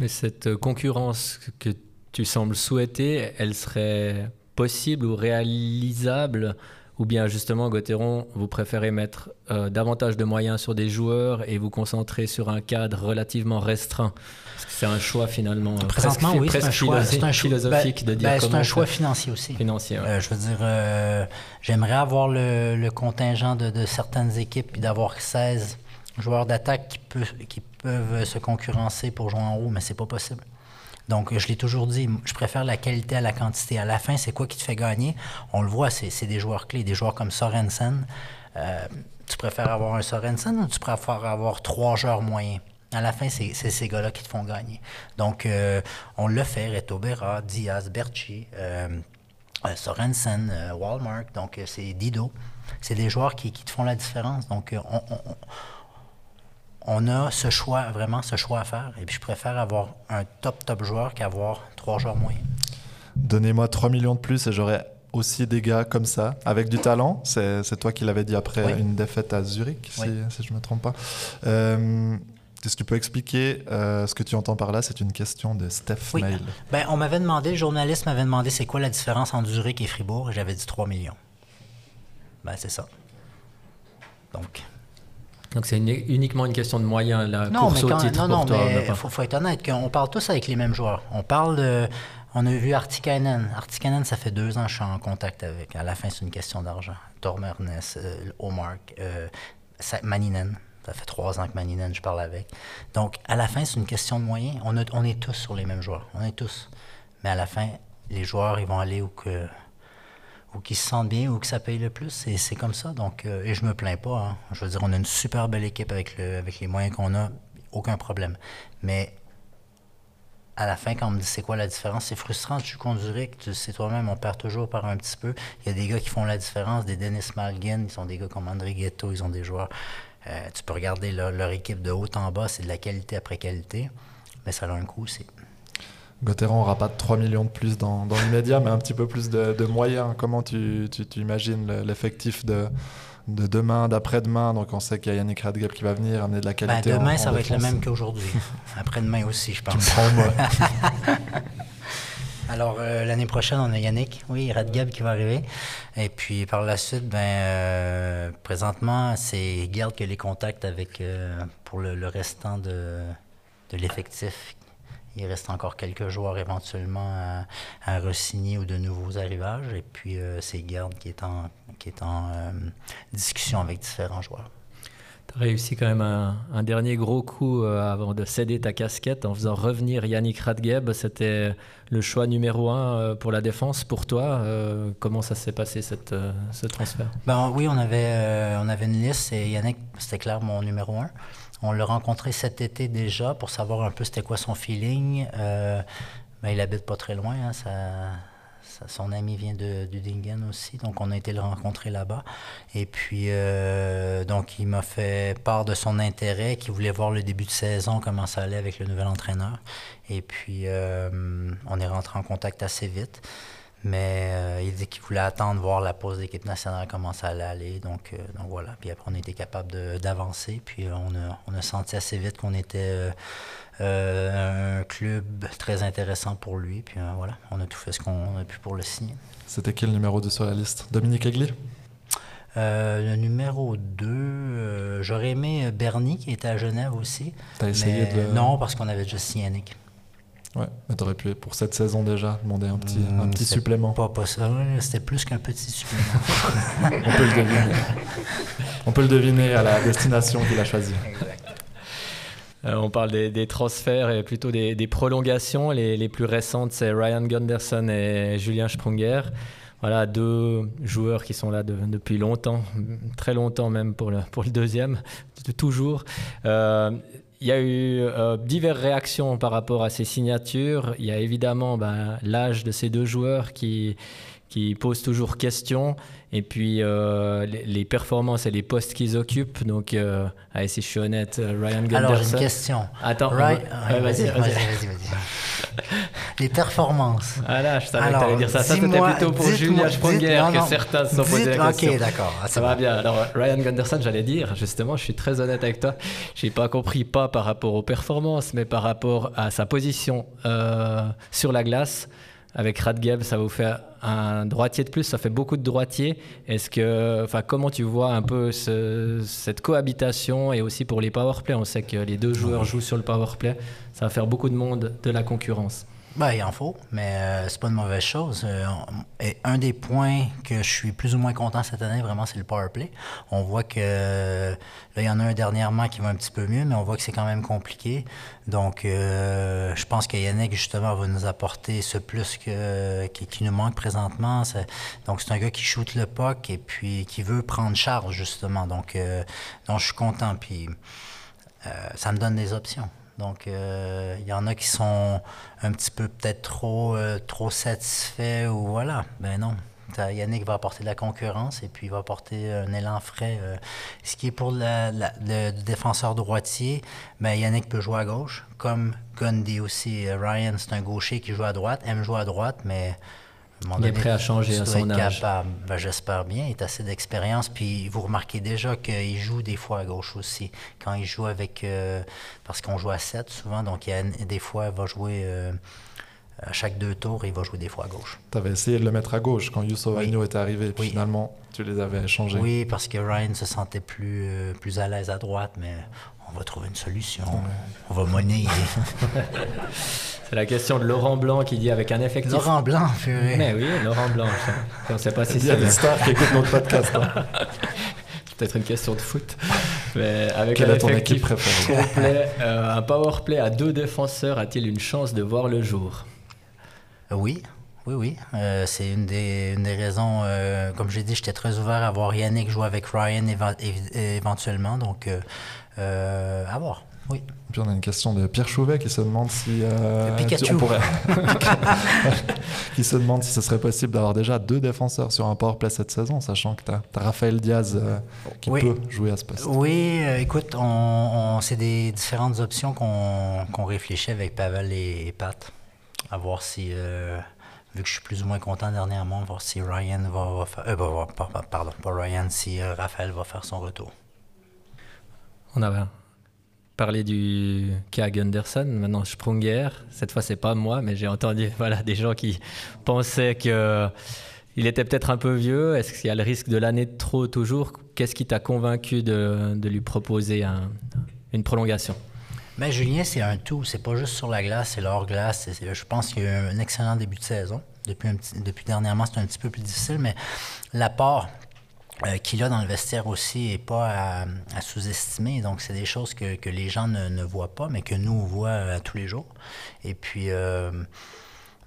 Mais cette concurrence que tu sembles souhaiter, elle serait possible ou réalisable ou bien justement, Gauthieron, vous préférez mettre euh, davantage de moyens sur des joueurs et vous concentrer sur un cadre relativement restreint? Parce que c'est un choix finalement euh, Présentement, oui, c'est un choix, philosophique ben, de dire ben, C'est un choix financier aussi. Financier, euh, je veux dire, j'aimerais avoir le, contingent de, certaines équipes et d'avoir 16 joueurs d'attaque qui, peuvent se concurrencer pour jouer en haut, mais c'est pas possible. Donc, je l'ai toujours dit, je préfère la qualité à la quantité. À la fin, c'est quoi qui te fait gagner? On le voit, c'est des joueurs clés, des joueurs comme Sorensen. Euh, tu préfères avoir un Sorensen ou tu préfères avoir trois joueurs moyens? À la fin, c'est ces gars-là qui te font gagner. Donc, euh, on le fait, Reto Berra, Diaz, Berchi, euh, Sorensen, Walmart, donc c'est Dido. C'est des joueurs qui, te font la différence. Donc, on on a ce choix, vraiment ce choix à faire. Et puis je préfère avoir un top, top joueur qu'avoir trois joueurs moyens. Donnez-moi 3 millions de plus et j'aurai aussi des gars comme ça, avec du talent. C'est toi qui l'avais dit après une défaite à Zurich, si, je ne me trompe pas. Euh, est-ce que tu peux expliquer euh, ce que tu entends par là? C'est une question de Steph oui. Mail. Ben, on m'avait demandé, le journaliste m'avait demandé c'est quoi la différence entre Zurich et Fribourg, et j'avais dit 3 millions. Ben, c'est ça. Donc, donc c'est uniquement une question de moyens, la non, course mais quand, non, non, mais il faut, être honnête, qu'on parle tous avec les mêmes joueurs. On parle de... On a vu Artikainen. Artikainen, ça fait deux ans que je suis en contact avec. À la fin, c'est une question d'argent. Dormernes, euh, Omark, euh, Maninen. Ça fait trois ans que Maninen, je parle avec. Donc, à la fin, c'est une question de moyens. On, on est tous sur les mêmes joueurs. On est tous. Mais à la fin, les joueurs, ils vont aller où que ou qui se sentent bien ou que ça paye le plus. C'est comme ça. Donc, euh, et je me plains pas. Hein. Je veux dire, on a une super belle équipe avec, le, avec les moyens qu'on a. Aucun problème. Mais à la fin, quand on me dit c'est quoi la différence, c'est frustrant. Tu contre Zurich, tu sais toi-même, on perd toujours par un petit peu. Il y a des gars qui font la différence, des Dennis Malgin, ils sont des gars comme André Ghetto, ils ont des joueurs. Euh, tu peux regarder leur, leur, équipe de haut en bas, c'est de la qualité après qualité, mais ça a un coût aussi. Gauthieron n'aura pas 3 millions de plus dans, dans l'immédiat, mais un petit peu plus de, moyens. Comment tu, tu, imagines l'effectif de, de demain, d'après-demain? Donc on sait qu'il y a Yannick Radgeb qui va venir amener de la qualité. Ben, demain, ça va être le même qu'aujourd'hui. Après-demain aussi, je pense. Alors, euh, l'année prochaine, on a Yannick, oui, Radgeb qui va arriver. Et puis, par la suite, ben, euh, présentement, c'est Gerd qui a les contacts avec, euh, pour le, le restant de, de l'effectif Il reste encore quelques joueurs éventuellement à, à re-signer ou de nouveaux arrivages. Et puis, c'est Garde qui est en, qui est en discussion avec différents joueurs. Tu as réussi quand même un, dernier gros coup avant de céder ta casquette en faisant revenir Yannick Radgeb. C'était le choix numéro un pour la défense pour toi. comment ça s'est passé cette, ce transfert? Ben, Oui, on avait, on avait une liste et Yannick, c'était clair mon numéro un. On l'a rencontré cet été déjà pour savoir un peu c'était quoi son feeling. Euh, mais il habite pas très loin. Hein, son ami vient de Dudingen aussi, donc on a été le rencontrer là-bas. Et puis, euh, donc, il m'a fait part de son intérêt, qu'il voulait voir le début de saison, comment ça allait avec le nouvel entraîneur. Et puis, euh, on est rentré en contact assez vite. Mais euh, il dit qu'il voulait attendre voir la pause d'équipe nationale, comment ça allait aller. Donc, euh, donc voilà. Puis après, on était capable d'avancer. Puis euh, on a, on a, senti assez vite qu'on était un club très intéressant pour lui. Puis voilà, on a tout fait ce qu'on a pu pour le signer. C'était quel numéro 2 sur la liste? Dominique Aigli le numéro 2, j'aurais aimé Bernie qui était à Genève aussi. T'as essayé de. Non, parce qu'on avait déjà signé Yannick. Ouais, mais t'aurais pu, pour cette saison déjà, demander un petit, un hmm, petit supplément. Pas, pas ça, c'était plus qu'un petit supplément. On peut le deviner. On peut le deviner à la destination qu'il a choisie. Euh, on parle des, transferts et plutôt des, prolongations. Les, les, plus récentes, c'est Ryan Gunderson et Julien Sprunger. Voilà, deux joueurs qui sont là depuis longtemps, très longtemps même pour le, pour le deuxième, toujours. Euh, il y a eu euh, diverses réactions par rapport à ces signatures. Il y a évidemment ben, l'âge de ces deux joueurs qui, qui pose toujours question. Et puis euh, les, performances et les postes qu'ils occupent. Donc, euh, allez, si je suis honnête, Ryan Gunderson. Alors, j'ai une question. Attends, vas-y, vas-y, vas-y. les performances. Ah là, je savais que tu allais dire ça. Ça, c'était plutôt pour Julia Sprunger que certains se sont posés la question. Ok, d'accord. Ah, ça va bien. Alors, Ryan Gunderson, j'allais dire, justement, je suis très honnête avec toi. Je n'ai pas compris, pas par rapport aux performances, mais par rapport à sa position euh, sur la glace. Avec Radgeb, ça vous fait un droitier de plus, ça fait beaucoup de droitiers. Est-ce que, enfin, comment tu vois un peu cette cohabitation et aussi pour les powerplay On sait que les deux joueurs jouent sur le powerplay, ça va faire beaucoup de monde de la concurrence. Ben, il en faut, mais euh, c'est pas une mauvaise chose. Euh, et un des points que je suis plus ou moins content cette année, vraiment, c'est le power play. On voit que là, il y en a un dernièrement qui va un petit peu mieux, mais on voit que c'est quand même compliqué. Donc, euh, je pense que Yannick, justement, va nous apporter ce plus qui, nous manque présentement. Donc, c'est un gars qui shoot le puck et puis qui veut prendre charge, justement. Donc, donc je suis content. Puis, ça me donne des options. Donc, euh, il y en a qui sont un petit peu peut-être trop, euh, trop satisfaits ou voilà. Ben non. Yannick va apporter de la concurrence et puis il va apporter un élan frais. Euh. ce qui est pour le défenseur droitier, ben Yannick peut jouer à gauche, comme Gundy aussi. Ryan, c'est un gaucher qui joue à droite, aime jouer à droite, mais il est prêt à changer à son âge. Ben, J'espère bien. Il a assez d'expérience. Puis vous remarquez déjà qu'il joue des fois à gauche aussi. Quand il joue avec. Euh, parce qu'on joue à 7 souvent, donc il y a, des fois, il va jouer. Euh, à chaque deux tours, il va jouer des fois à gauche. Tu avais essayé de le mettre à gauche quand Youssef oui. était arrivé. Puis finalement, tu les avais changés. Oui, parce que Ryan se sentait plus, euh, plus à l'aise à droite, mais on va trouver une solution. On va monnayer. C'est la question de Laurent Blanc qui dit avec un effectif. Laurent Blanc, purée. Mais oui, Laurent Blanc. On ne sait pas si Il y a des stars qui écoutent notre podcast. Hein. C'est peut-être une question de foot. Mais avec Quelle un effectif complet, euh, un power play à deux défenseurs a-t-il une chance de voir le jour? Oui. Oui, oui. Euh, c'est une des, une des raisons. Euh, comme j'ai dit, j'étais très ouvert à voir Yannick jouer avec Ryan éventuellement. Donc, à voir. Oui. Puis on a une question de Pierre Chouvet qui se demande si euh, qui se demande si ce serait possible d'avoir déjà deux défenseurs sur un powerplay cette saison, sachant que tu as, Raphaël Diaz euh, qui peut jouer à ce poste. Oui, euh, écoute, on, c'est des différentes options qu'on réfléchit avec Pavel et, Pat. À voir si, vu que je suis plus ou moins content dernièrement, voir si Ryan va, faire. pardon, pas Ryan, si Raphaël va faire son retour. On avait parler du cas Gunderson, maintenant Sprunger. Cette fois, c'est pas moi, mais j'ai entendu voilà, des gens qui pensaient que il était peut-être un peu vieux. Est-ce qu'il y a le risque de l'année de trop toujours? Qu'est-ce qui t'a convaincu de, lui proposer une prolongation? Mais Julien, c'est un tout. C'est pas juste sur la glace, c'est hors glace. Je pense qu'il y a eu un excellent début de saison. Depuis, depuis dernièrement, c'est un petit peu plus difficile, mais l'apport euh, qu'il a dans le vestiaire aussi n'est pas à, sous-estimer. Donc, c'est des choses que, que les gens ne, ne, voient pas, mais que nous, on voit euh, tous les jours. Et puis, euh,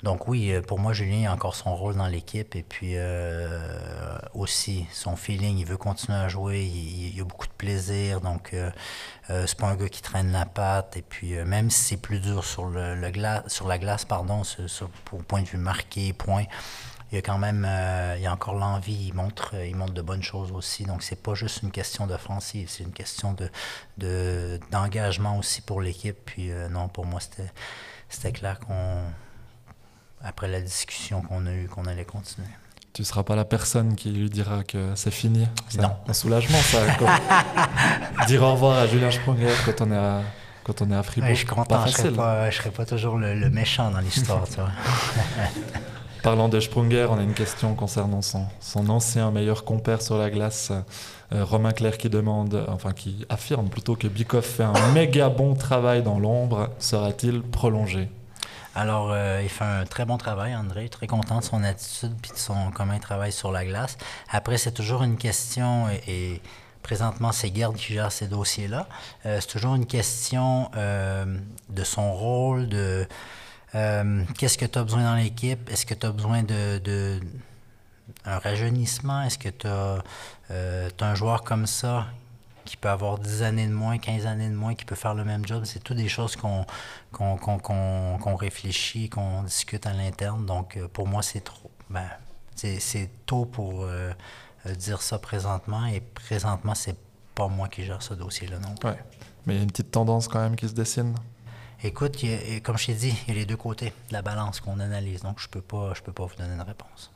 donc oui, euh, pour moi, Julien a encore son rôle dans l'équipe et puis euh, aussi son feeling, il veut continuer à jouer, il, a beaucoup de plaisir, donc euh, c'est pas un gars qui traîne la patte et puis même si c'est plus dur sur, le, sur la glace, pardon, sur, au point de vue marqué, point, il y a quand même, il y a encore l'envie, il montre, il montre de bonnes choses aussi, donc c'est pas juste une question d'offensive, c'est une question de, d'engagement aussi pour l'équipe, puis non, pour moi, c'était, c'était clair qu'on après la discussion qu'on a eue, qu'on allait continuer. Tu ne seras pas la personne qui lui dira que c'est fini. C'est non. un soulagement, ça. dire au revoir à Julien Sprunger quand on est à, quand on est à Fribourg. je suis content, je ne serai, pas toujours le, méchant dans l'histoire. Parlant de Sprunger, on a une question concernant son, son ancien meilleur compère sur la glace, euh, Romain Claire, qui demande, enfin qui affirme plutôt que Bikoff fait un méga bon travail dans l'ombre. Sera-t-il prolongé? Alors, euh, il fait un très bon travail, André. Très content de son attitude puis de son comment il travaille sur la glace. Après, c'est toujours une question et, présentement, c'est Garde qui gère ces dossiers-là. Euh, c'est toujours une question euh, de son rôle, de qu'est-ce que tu as besoin dans l'équipe, est-ce que tu as besoin de, un rajeunissement, est-ce que tu as, as, un joueur comme ça qui peut avoir 10 années de moins, 15 années de moins, qui peut faire le même job? C'est toutes des choses qu'on réfléchit, qu'on discute à l'interne. Donc, euh, pour moi, c'est trop. Ben, c'est tôt pour euh, euh, dire ça présentement. Et présentement, c'est pas moi qui gère ce dossier-là non Ouais. Mais il y a une petite tendance quand même qui se dessine. Écoute, comme je t'ai dit, il y a les deux côtés de la balance qu'on analyse. Donc, je peux pas, je peux pas vous donner une réponse.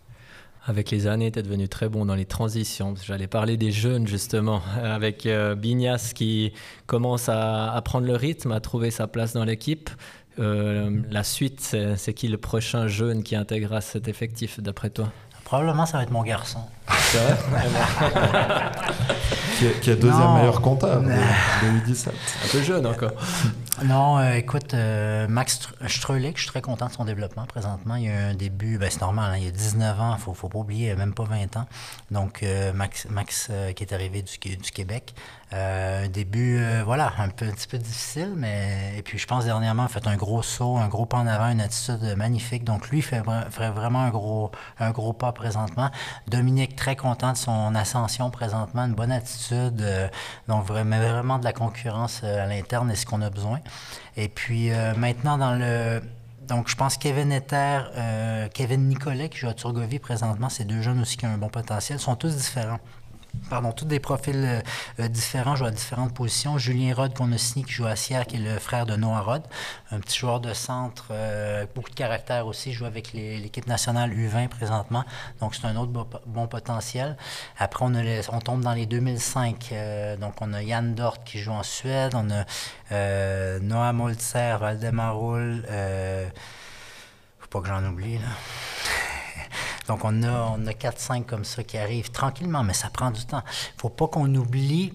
Avec les années, tu es devenu très bon dans les transitions. J'allais parler des jeunes, justement, avec euh, Bignas qui commence à, prendre le rythme, à trouver sa place dans l'équipe. Euh, la suite, c'est qui le prochain jeune qui intégrera cet effectif, d'après toi? Probablement, ça va être mon garçon. C'est vrai? Qui, est, deuxième meilleur comptable de, U17. Un peu jeune encore. Non, euh, écoute, euh, Max Streulick, je suis très content de son développement présentement. Il y a un début, ben, c'est normal, hein, il y a 19 ans, il faut, faut pas oublier, même pas 20 ans. Donc, euh, Max, Max qui est arrivé du, du Québec. Un début, voilà, un, peu, petit peu difficile, mais. Et puis, je pense dernièrement, a fait un gros saut, un gros pas en avant, une attitude magnifique. Donc, lui, fait, vraiment un gros, un gros pas présentement. Dominique, très content de son ascension présentement, une bonne attitude. donc, vraiment, vraiment de la concurrence à l'interne est ce qu'on a besoin. Et puis euh, maintenant, dans le. Donc, je pense Kevin Ether, euh, Kevin Nicolet, qui joue à Turgovie présentement, ces deux jeunes aussi qui ont un bon potentiel, sont tous différents pardon, tous des profils euh, euh, différents, jouent à différentes positions. Julien Rod, qu'on a signé, qui joue à Sierre, qui est le frère de Noah Rod, un petit joueur de centre, euh, beaucoup de caractère aussi, joue avec l'équipe nationale U20 présentement, donc c'est un autre bon, potentiel. Après, on, on, tombe dans les 2005, donc on a Yann Dort qui joue en Suède, on a Noah Moltzer, Valdemar Roul, faut pas que j'en oublie, là. Donc, on a, on a 4-5 comme ça qui arrivent tranquillement, mais ça prend du temps. Il ne faut pas qu'on oublie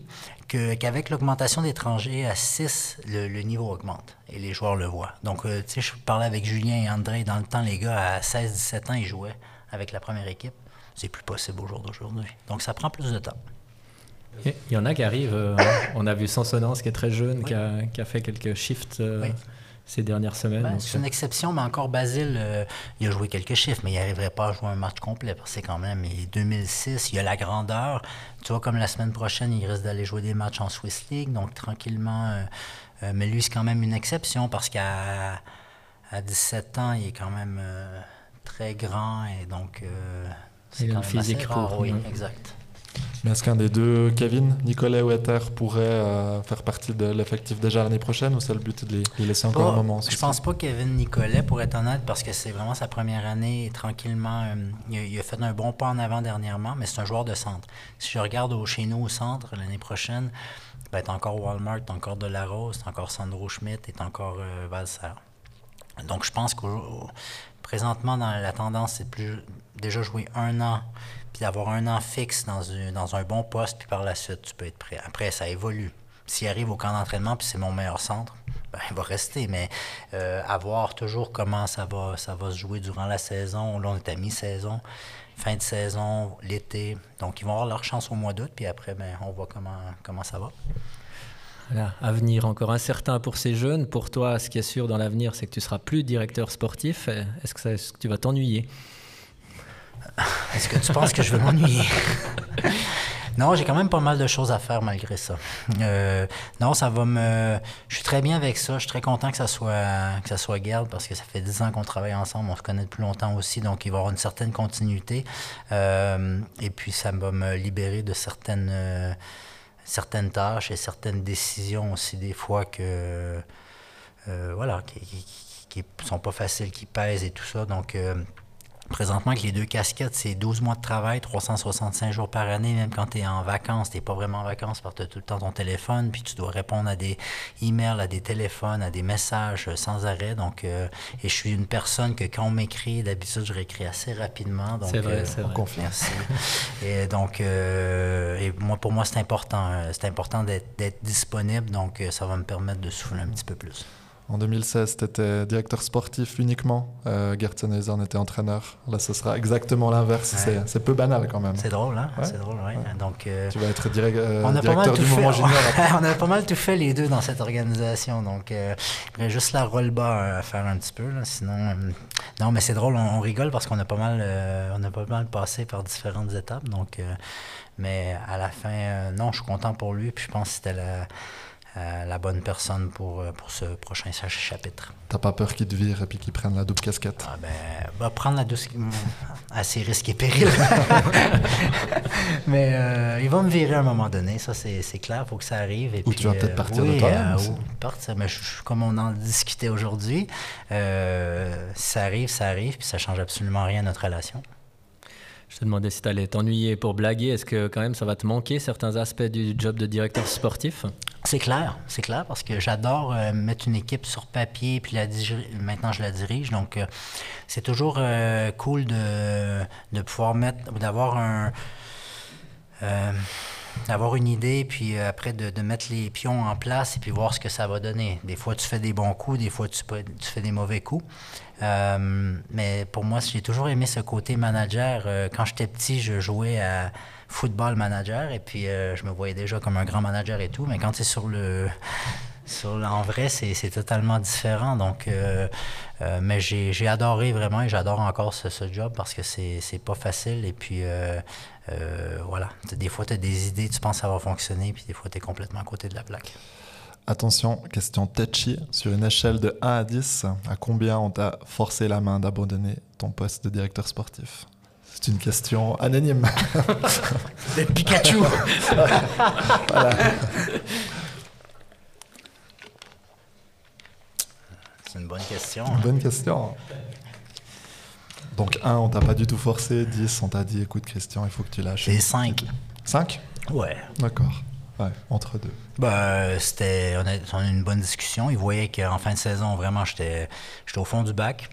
qu'avec l'augmentation d'étrangers à 6, le, niveau augmente et les joueurs le voient. Donc, euh, tu sais, je parlais avec Julien et André. Dans le temps, les gars, à 16-17 ans, ils jouaient avec la première équipe. C'est plus possible au jour d'aujourd'hui. Donc, ça prend plus de temps. Il y en a qui arrivent. Euh, on a vu Sansonance qui est très jeune, qui, a, qui, a, fait quelques shifts. Euh, ces dernières semaines. Ben, c'est une exception, mais encore Basile, euh, il a joué quelques chiffres, mais il n'arriverait pas à jouer un match complet parce que c'est quand même 2006, il a la grandeur. Tu vois, comme la semaine prochaine, il risque d'aller jouer des matchs en Swiss League, donc tranquillement. Euh, euh, mais lui, c'est quand même une exception parce qu'à à 17 ans, il est quand même très grand et donc. c'est quand même physique rare, oui, exact. Mais est-ce qu'un des deux, Kevin, Nicolas ou Ether, pourrait euh, faire partie de l'effectif déjà l'année prochaine ou c'est le but de les, laisser encore un moment Je pense pas Kevin Nicolet, pour être honnête, parce que c'est vraiment sa première année tranquillement. Euh, il, a, fait un bon pas en avant dernièrement, mais c'est un joueur de centre. Si je regarde au, chez nous au centre l'année prochaine, il va être encore Walmart, encore Delarose, encore Sandro Schmidt, et encore euh, Valser. Donc je pense que présentement, dans la tendance, c'est plus déjà jouer un an puis d'avoir un an fixe dans, dans un bon poste, puis par la suite, tu peux être prêt. Après, ça évolue. S'il arrive au camp d'entraînement, puis c'est mon meilleur centre, ben, il va rester, mais euh, à voir toujours comment ça va, ça va se jouer durant la saison. Là, on est à mi-saison, fin de saison, l'été. Donc, ils vont avoir leur chance au mois d'août, puis après, ben, on voit comment, comment ça va. Voilà, avenir encore incertain pour ces jeunes. Pour toi, ce qui est sûr dans l'avenir, c'est que tu seras plus directeur sportif. Est-ce que, est que, tu vas t'ennuyer? Est-ce que tu penses que je vais m'ennuyer? Non, j'ai quand même pas mal de choses à faire malgré ça. Euh, non, ça va me. Je suis très bien avec ça. Je suis très content que ça soit que ça soit Gerd parce que ça fait dix ans qu'on travaille ensemble. On se connaît depuis longtemps aussi, donc il va y avoir une certaine continuité. Euh, et puis ça va me libérer de certaines euh, certaines tâches et certaines décisions aussi des fois que voilà qui, qui, qui, sont pas faciles, qui pèsent et tout ça. Donc Présentement, avec les deux casquettes, c'est 12 mois de travail, 365 jours par année, même quand tu es en vacances, tu pas vraiment en vacances parce que tu tout le temps ton téléphone, puis tu dois répondre à des emails, à des téléphones, à des messages sans arrêt. Donc, euh, et je suis une personne que quand on m'écrit, d'habitude, je réécris assez rapidement. C'est vrai, euh, c'est vrai. Merci. et donc, euh, et moi, pour moi, c'est important. C'est important d'être disponible, donc ça va me permettre de souffler un petit peu plus. En 2016, tu étais directeur sportif uniquement. Euh, Gert était entraîneur. Là, ce sera exactement l'inverse. C'est peu banal quand même. C'est drôle, hein? C'est drôle, oui. Donc, euh, tu vas être euh, directeur du moment junior. on a pas mal tout fait les deux dans cette organisation. Donc, euh, juste la roll bas à faire un petit peu. Sinon, non, mais c'est drôle. On, rigole parce qu'on a pas mal, on a pas mal passé par différentes étapes. Donc, mais à la fin, non, je suis content pour lui. Puis je pense que c'était la euh, la bonne personne pour, euh, pour ce prochain chapitre. T'as pas peur qu'il te vire et puis qu'il prenne la double casquette? Ah ben, va prendre la double à ses risques et périls. Mais euh, il va me virer à un moment donné, ça c'est clair, il faut que ça arrive. Et ou tu vas peut-être partir de toi-même. mais comme on en discutait aujourd'hui, ça arrive, ça arrive, puis ça change absolument rien à notre relation. Je te demandais si tu allais t'ennuyer pour blaguer. Est-ce que quand même ça va te manquer certains aspects du job de directeur sportif? C'est clair, c'est clair parce que j'adore euh, mettre une équipe sur papier puis la maintenant je la dirige. Donc euh, c'est toujours euh, cool de, de, pouvoir mettre, d'avoir un d'avoir une idée, puis après de, mettre les pions en place et puis voir ce que ça va donner. Des fois, tu fais des bons coups, des fois, tu fais des mauvais coups. Euh, mais pour moi, j'ai toujours aimé ce côté manager. Euh, quand j'étais petit, je jouais à football manager et puis euh, je me voyais déjà comme un grand manager et tout. Mais quand c'est sur le en vrai, c'est totalement différent. Donc, mais j'ai adoré vraiment et j'adore encore ce, ce, job parce que c'est pas facile. Et puis, voilà. Des fois, tu as des idées, tu penses que ça va fonctionner, puis des fois, tu es complètement à côté de la plaque. Attention, question touchy. Sur une échelle de 1 à 10, à combien on t'a forcé la main d'abandonner ton poste de directeur sportif? C'est une question anonyme. C'est Pikachu C'est une bonne question. Une bonne question. Donc 1, on t'a pas du tout forcé. 10, on t'a dit écoute Christian, il faut que tu lâches. C'est 5. 5 Ouais. D'accord entre deux. Ben, c'était, on a, eu une bonne discussion. Il voyait qu'en fin de saison, vraiment, j'étais, j'étais au fond du bac.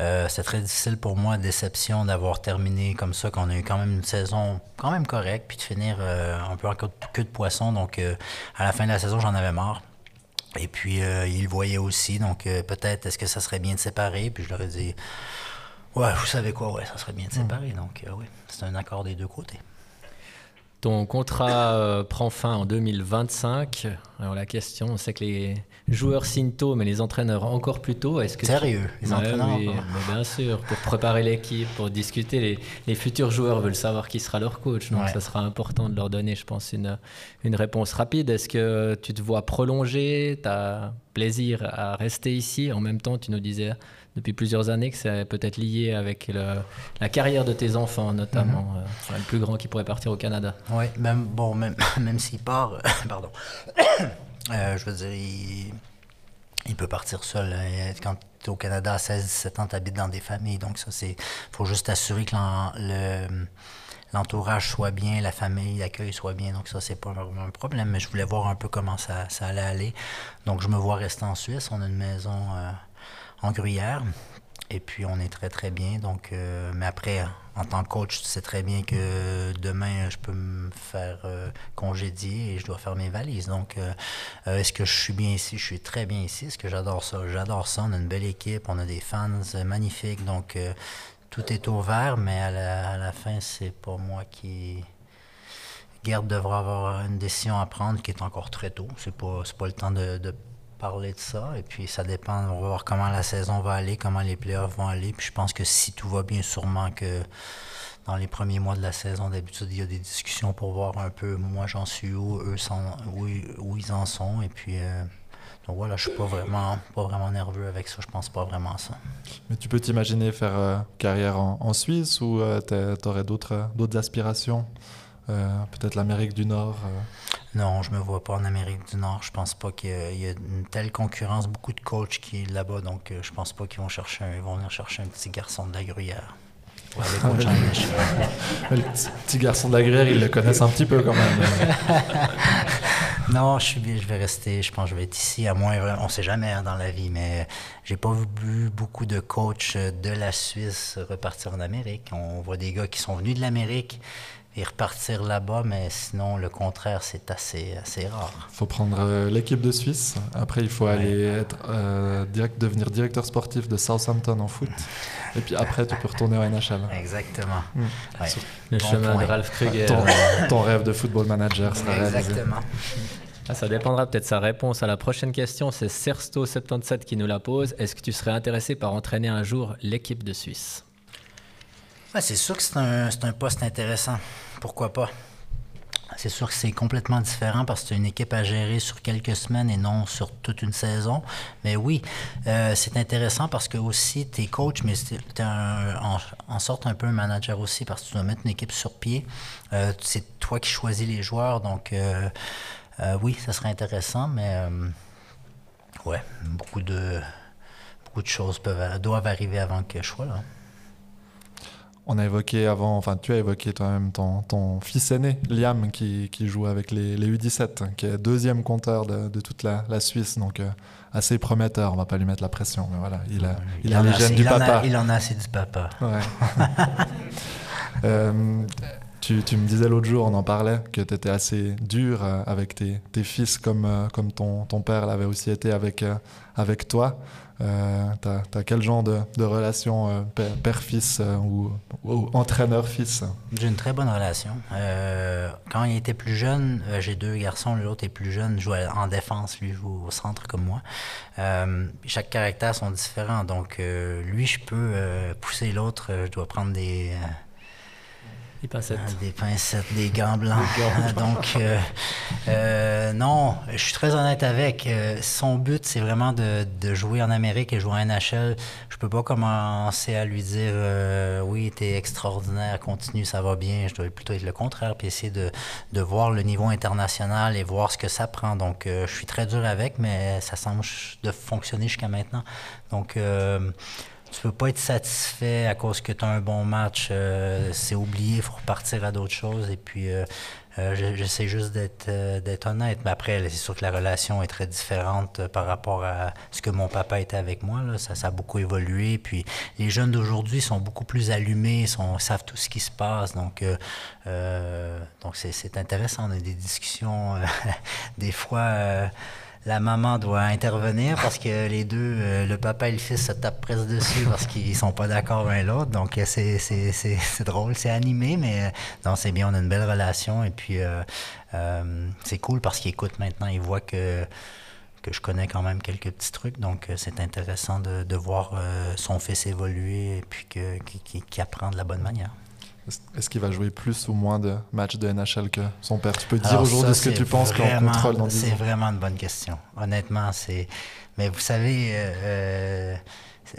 Euh, c'était très difficile pour moi, déception d'avoir terminé comme ça, qu'on a eu quand même une saison quand même correcte, puis de finir euh, un peu en queue de poisson. Donc, euh, à la fin de la saison, j'en avais marre. Et puis, il voyait aussi. Donc, peut-être, est-ce que ça serait bien de séparer? Puis je leur ai dit, ouais, vous savez quoi, ouais, ça serait bien de hmm. séparer. Donc, oui, c'est un accord des deux côtés. Ton contrat euh, prend fin en 2025. Alors la question, on sait que les joueurs signent tôt, mais les entraîneurs encore plus tôt. Est-ce que Sérieux, les entraîneurs oui, Bien sûr, pour préparer l'équipe, pour discuter, les, futurs joueurs veulent savoir qui sera leur coach. Donc ça sera important de leur donner, je pense, une, une réponse rapide. Est-ce que tu te vois prolonger? Tu as plaisir à rester ici? En même temps, tu nous disais depuis plusieurs années que c'est peut-être lié avec la carrière de tes enfants, notamment. Mhm. Euh, le plus grand qui pourrait partir au Canada. Oui, même, bon, même, même s'il part, euh, pardon, euh, je veux dire, il, peut partir seul. Quand tu es au Canada à 16-17 ans, tu habites dans des familles. Donc, ça, c'est. faut juste assurer que l'entourage soit bien, la famille, l'accueil soit bien. Donc ça, c'est pas un problème. Mais je voulais voir un peu comment ça, ça allait aller. Donc je me vois rester en Suisse. On a une maison en Gruyère. Et puis, on est très, très bien. Donc, euh, mais après, en tant que coach, tu sais très bien que demain, je peux me faire euh, congédier et je dois faire mes valises. Donc, euh, est-ce que je suis bien ici? Je suis très bien ici. Est-ce que j'adore ça? J'adore ça. On a une belle équipe, on a des fans magnifiques. Donc, tout est ouvert, mais à la, à la fin, c'est pas moi qui. Gerd devra avoir une décision à prendre qui est encore très tôt. C'est pas, pas le temps de parler de ça. Et puis, ça dépend. On va voir comment la saison va aller, comment les playoffs vont aller. Puis, je pense que si tout va bien, sûrement que dans les premiers mois de la saison, d'habitude, il y a des discussions pour voir un peu moi j'en suis où, eux sont, où, ils en sont. Et puis, euh, donc voilà, je suis pas vraiment, pas vraiment nerveux avec ça. Je pense pas vraiment à ça. Mais tu peux t'imaginer faire euh, carrière en, Suisse ou euh, tu aurais d'autres aspirations? Peut-être l'Amérique du Nord non, je me vois pas en Amérique du Nord. Je pense pas qu'il y, a une telle concurrence, beaucoup de coachs qui sont là-bas, donc euh, je pense pas qu'ils vont chercher, ils vont venir chercher un petit garçon de la gruyère. le petit garçon de la gruyère, ils le connaissent un petit peu quand même. non, je suis je vais rester, je pense que je vais être ici, à moins, on sait jamais hein, dans la vie, mais j'ai pas vu beaucoup de coachs de la Suisse repartir en Amérique. On voit des gars qui sont venus de l'Amérique, et repartir là-bas, mais sinon, le contraire, c'est assez, assez rare. Il faut prendre euh, l'équipe de Suisse. Après, il faut aller être, euh, direct, devenir directeur sportif de Southampton en foot. Et puis après, tu peux retourner au NHL. Exactement. Hmm. Le chemin de Ralph Kruger. Ton, rêve de football manager sera Exactement. Ah, ça dépendra peut-être sa réponse à la prochaine question. C'est Sersto77 qui nous la pose. Est-ce que tu serais intéressé par entraîner un jour l'équipe de Suisse? C'est sûr que c'est un, un, poste intéressant. Pourquoi pas? C'est sûr que c'est complètement différent parce que c'est une équipe à gérer sur quelques semaines et non sur toute une saison. Mais oui, euh, c'est intéressant parce que aussi, tu es coach, mais tu es en, sorte un peu un manager aussi parce que tu dois mettre une équipe sur pied. Euh, c'est toi qui choisis les joueurs. Donc, euh, oui, ça serait intéressant, mais ouais, beaucoup de, beaucoup de choses peuvent, doivent arriver avant que je sois là. On a évoqué avant, enfin tu as évoqué toi-même ton, ton, fils aîné, Liam, qui, qui joue avec les, les, U17, qui est deuxième compteur de, de toute la, la, Suisse, donc euh, assez prometteur. On va pas lui mettre la pression, mais voilà, il a, il, a les gènes du papa. il en a assez du papa. Ouais. euh, tu, tu, me disais l'autre jour, on en parlait, que tu étais assez dur euh, avec tes, tes fils comme, comme ton, ton père l'avait aussi été avec, avec toi. Euh, tu as, quel genre de, relation euh, père-fils euh, ou, entraîneur-fils? J'ai une très bonne relation. quand il était plus jeune, j'ai deux garçons, l'autre est plus jeune, jouait en défense, lui joue au centre comme moi. chaque caractère sont différents, donc lui, je peux pousser l'autre, je dois prendre des des pincettes. Ah, des pincettes, des gants blancs. Donc, euh, euh, non, je suis très honnête avec. Euh, son but, c'est vraiment de, de, jouer en Amérique et jouer en NHL. Je peux pas commencer à lui dire oui, t'es extraordinaire, continue, ça va bien. Je dois plutôt être le contraire, puis essayer de, de voir le niveau international et voir ce que ça prend. Donc, je suis très dur avec, mais ça semble de fonctionner jusqu'à maintenant. Donc, tu peux pas être satisfait à cause que tu as un bon match. Euh, c'est oublié, il faut repartir à d'autres choses. Et puis, euh, euh, j'essaie juste d'être d'être honnête. Mais après, c'est sûr que la relation est très différente par rapport à ce que mon papa était avec moi. Là. Ça, ça a beaucoup évolué. Puis, les jeunes d'aujourd'hui sont beaucoup plus allumés, sont, savent tout ce qui se passe. Donc, donc c'est intéressant. On a des discussions, des fois la maman doit intervenir parce que les deux, euh, le papa et le fils se tapent presque dessus parce qu'ils sont pas d'accord l'un l'autre. Donc euh, c'est, c'est, c'est, drôle, c'est animé, mais euh, non, c'est bien, on a une belle relation et puis c'est cool parce qu'il écoute maintenant, il voit que que je connais quand même quelques petits trucs, donc c'est intéressant de, de voir son fils évoluer et puis qu'il apprend de la bonne manière. Est-ce qu'il va jouer plus ou moins de matchs de NHL que son père? Tu peux dire aujourd'hui ce que tu penses qu'on contrôle dans 10 C'est vraiment une bonne question. Honnêtement, c'est. Mais vous savez, euh, euh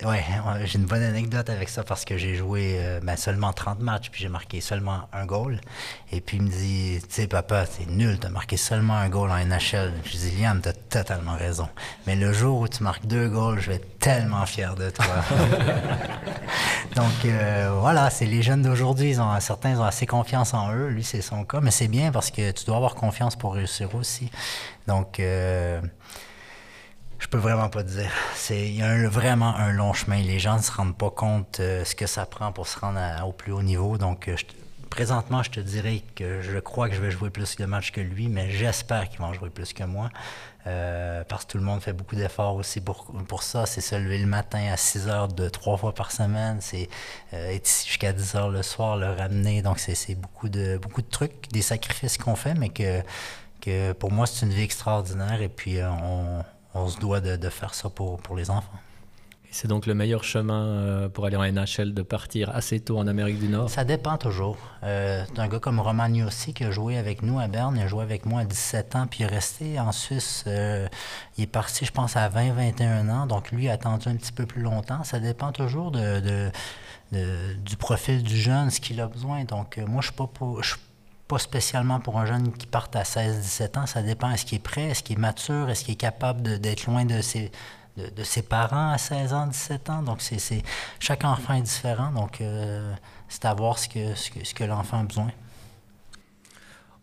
Ouais, j'ai une bonne anecdote avec ça parce que j'ai joué euh, ben, seulement 30 matchs puis j'ai marqué seulement un goal. Et puis il me dit, tu sais papa, c'est nul, t'as marqué seulement un goal en NHL. Je dis, Liam, t'as totalement raison. Mais le jour où tu marques deux goals, je vais être tellement fier de toi. Donc euh, voilà, c'est les jeunes d'aujourd'hui, ils ont, certains ont assez confiance en eux. Lui, c'est son cas, mais c'est bien parce que tu dois avoir confiance pour réussir aussi. Donc... Euh, Je peux vraiment pas te dire. C'est il y a vraiment un long chemin. Les gens ne se rendent pas compte euh, ce que ça prend pour se rendre au plus haut niveau. Donc euh, présentement, je te dirais que je crois que je vais jouer plus de matchs que lui, mais j'espère qu'il va en jouer plus que moi. Euh, parce que tout le monde fait beaucoup d'efforts aussi pour, pour ça. C'est se lever le matin à 6 heures de trois fois par semaine. C'est euh, être ici jusqu'à 10 heures le soir, le ramener. Donc, c'est beaucoup de, beaucoup de trucs, des sacrifices qu'on fait, mais que, que pour moi, c'est une vie extraordinaire. Et puis, euh, on, on se doit de, de faire ça pour, pour les enfants. C'est donc le meilleur chemin euh, pour aller en NHL de partir assez tôt en Amérique du Nord? Ça dépend toujours. Euh, un gars comme Roman aussi qui a joué avec nous à Berne, il a joué avec moi à 17 ans, puis il est resté en Suisse. Euh, il est parti, je pense, à 20-21 ans. Donc lui, a attendu un petit peu plus longtemps. Ça dépend toujours de, du profil du jeune, ce qu'il a besoin. Donc euh, moi, je ne suis pas spécialement pour un jeune qui parte à 16-17 ans. Ça dépend. Est-ce qu'il est prêt? Est-ce qu'il est mature? Est-ce qu'il est capable d'être loin de ses, de, ses parents à 16 ans, 17 ans? Donc, c'est, chaque enfant est différent. Donc, euh, c'est à voir ce que, ce que, ce que l'enfant a besoin.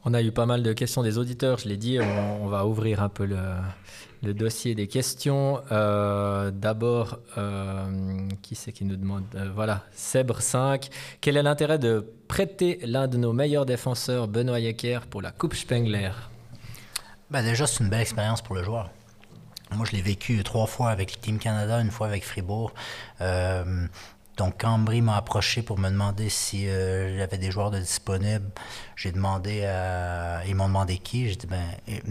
On a eu pas mal de questions des auditeurs, je l'ai dit, on, va ouvrir un peu le, dossier des questions. Euh, d'abord, euh, qui c'est qui nous demande Voilà, Sebre 5. Quel est l'intérêt de prêter l'un de nos meilleurs défenseurs, Benoît Yecker, pour la Coupe Spengler? Ben Déjà, c'est une belle expérience pour le joueur. Moi, je l'ai vécu trois fois avec le Team Canada, une fois avec Fribourg. Euh, donc, quand Ambry m'a approché pour me demander si euh, j'avais des joueurs de disponibles, j'ai demandé à. Ils m'ont demandé qui. J'ai ben,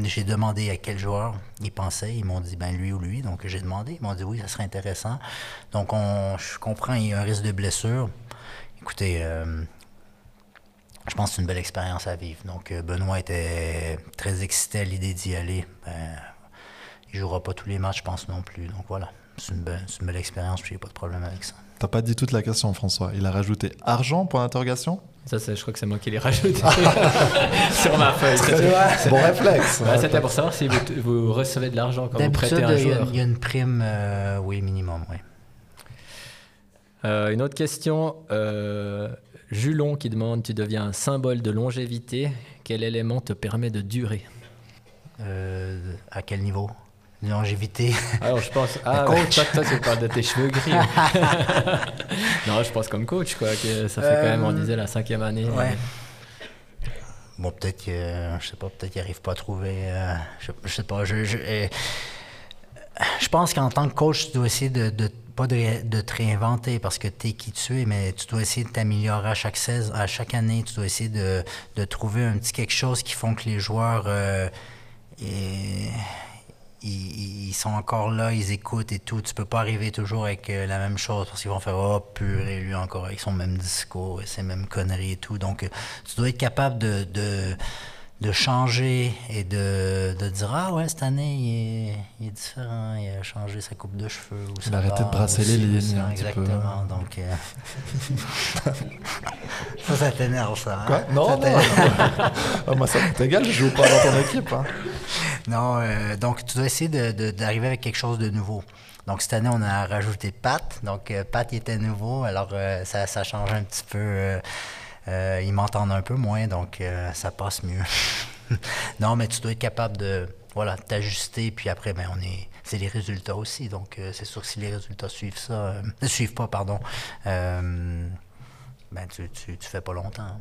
j'ai demandé à quel joueur ils pensaient. Ils m'ont dit ben lui ou lui. Donc, j'ai demandé. Ils m'ont dit oui, ça serait intéressant. Donc, on, je comprends, il y a un risque de blessure. Écoutez, euh, je pense que c'est une belle expérience à vivre. Donc, Benoît était très excité à l'idée d'y aller. Ben, il jouera pas tous les matchs, je pense non plus. Donc voilà, c'est une, belle, expérience, puis j'ai pas de problème avec ça. T'as pas dit toute la question, François. Il a rajouté argent, point d'interrogation ça, je crois que c'est moi qui l'ai rajouté sur ma feuille. bon réflexe. C'était pour savoir si vous, recevez de l'argent quand vous prêtez un joueur. Il y a une prime, euh, oui, minimum, oui. Euh, une autre question. Euh, Julon qui demande Tu deviens un symbole de longévité. Quel élément te permet de durer? À quel niveau? Longévité. Alors, je pense. Ah, coach. Toi, tu parles de tes cheveux gris. non, je pense comme coach, quoi. Que ça fait quand même, on euh, disait, la cinquième année. Ouais. Bon, peut-être que, je sais pas, peut-être qu'il n'arrive pas à trouver. Euh, je, je, sais pas. Je, je, euh, je pense qu'en tant que coach, tu dois essayer de, de pas de, de, te réinventer parce que tu es qui tu es, mais tu dois essayer de t'améliorer à chaque 16, à chaque année. Tu dois essayer de, de, trouver un petit quelque chose qui font que les joueurs. et, ils, sont encore là, ils écoutent et tout. Tu peux pas arriver toujours avec euh, la même chose parce qu'ils vont faire Oh, pur, et lui encore avec son même discours et ses mêmes conneries et tout. Donc, euh, tu dois être capable de, de changer et de, de, dire Ah ouais, cette année, il est, il est, différent, il a changé sa coupe de cheveux. Ou il a arrêté de brasser les lignes. exactement. Donc, euh, ça, ça t'énerve, ça. Hein? Quoi? Non, non. Ah, moi, ça t'égale, je joue pas dans ton équipe. Hein. Non, euh, donc tu dois essayer d'arriver avec quelque chose de nouveau. Donc cette année, on a rajouté Pat. Donc euh, Pat, il était nouveau, alors ça, ça change un petit peu. Euh, ils m'entendent un peu moins, donc euh, ça passe mieux. non, mais tu dois être capable de voilà, t'ajuster, puis après, ben, on est. C'est les résultats aussi. Donc, euh, c'est sûr que si les résultats suivent ça, suivent pas, pardon, ben, tu, tu, fais pas longtemps.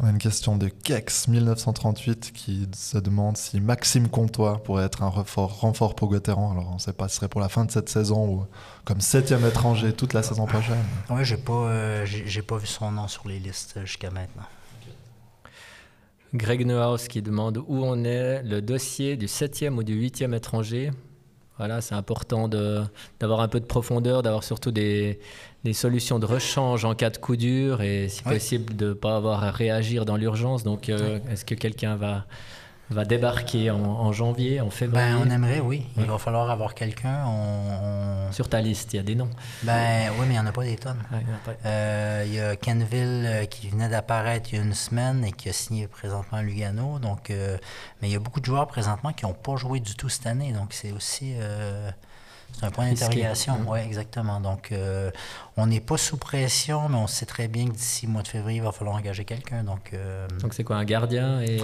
On a une question de Kex 1938 qui se demande si Maxime Comtois pourrait être un renfort, renfort pour Gauthieron. Alors on ne sait pas si ce serait pour la fin de cette saison ou comme septième étranger toute la saison prochaine. Oui, j'ai pas, euh, j'ai pas vu son nom sur les listes jusqu'à maintenant. Greg Neuhaus qui demande où on est le dossier du septième ou du huitième étranger. Voilà, c'est important d'avoir un peu de profondeur, d'avoir surtout des, des, solutions de rechange en cas de coup dur et si possible de ne pas avoir à réagir dans l'urgence. Donc, euh, est-ce que quelqu'un va, va débarquer en, janvier, en février ben, On aimerait, oui. Il va falloir avoir quelqu'un. Sur ta liste, il y a des noms. Ben oui, mais il n'y en a pas des tonnes. Euh, il y a Kenville euh, qui venait d'apparaître il y a une semaine et qui a signé présentement Lugano. Donc, euh, mais il y a beaucoup de joueurs présentement qui n'ont pas joué du tout cette année. Donc c'est aussi... C'est un point d'interrogation, oui, exactement. Donc, on n'est pas sous pression, mais on sait très bien que d'ici le mois de février, il va falloir engager quelqu'un. Donc, donc c'est quoi, un gardien et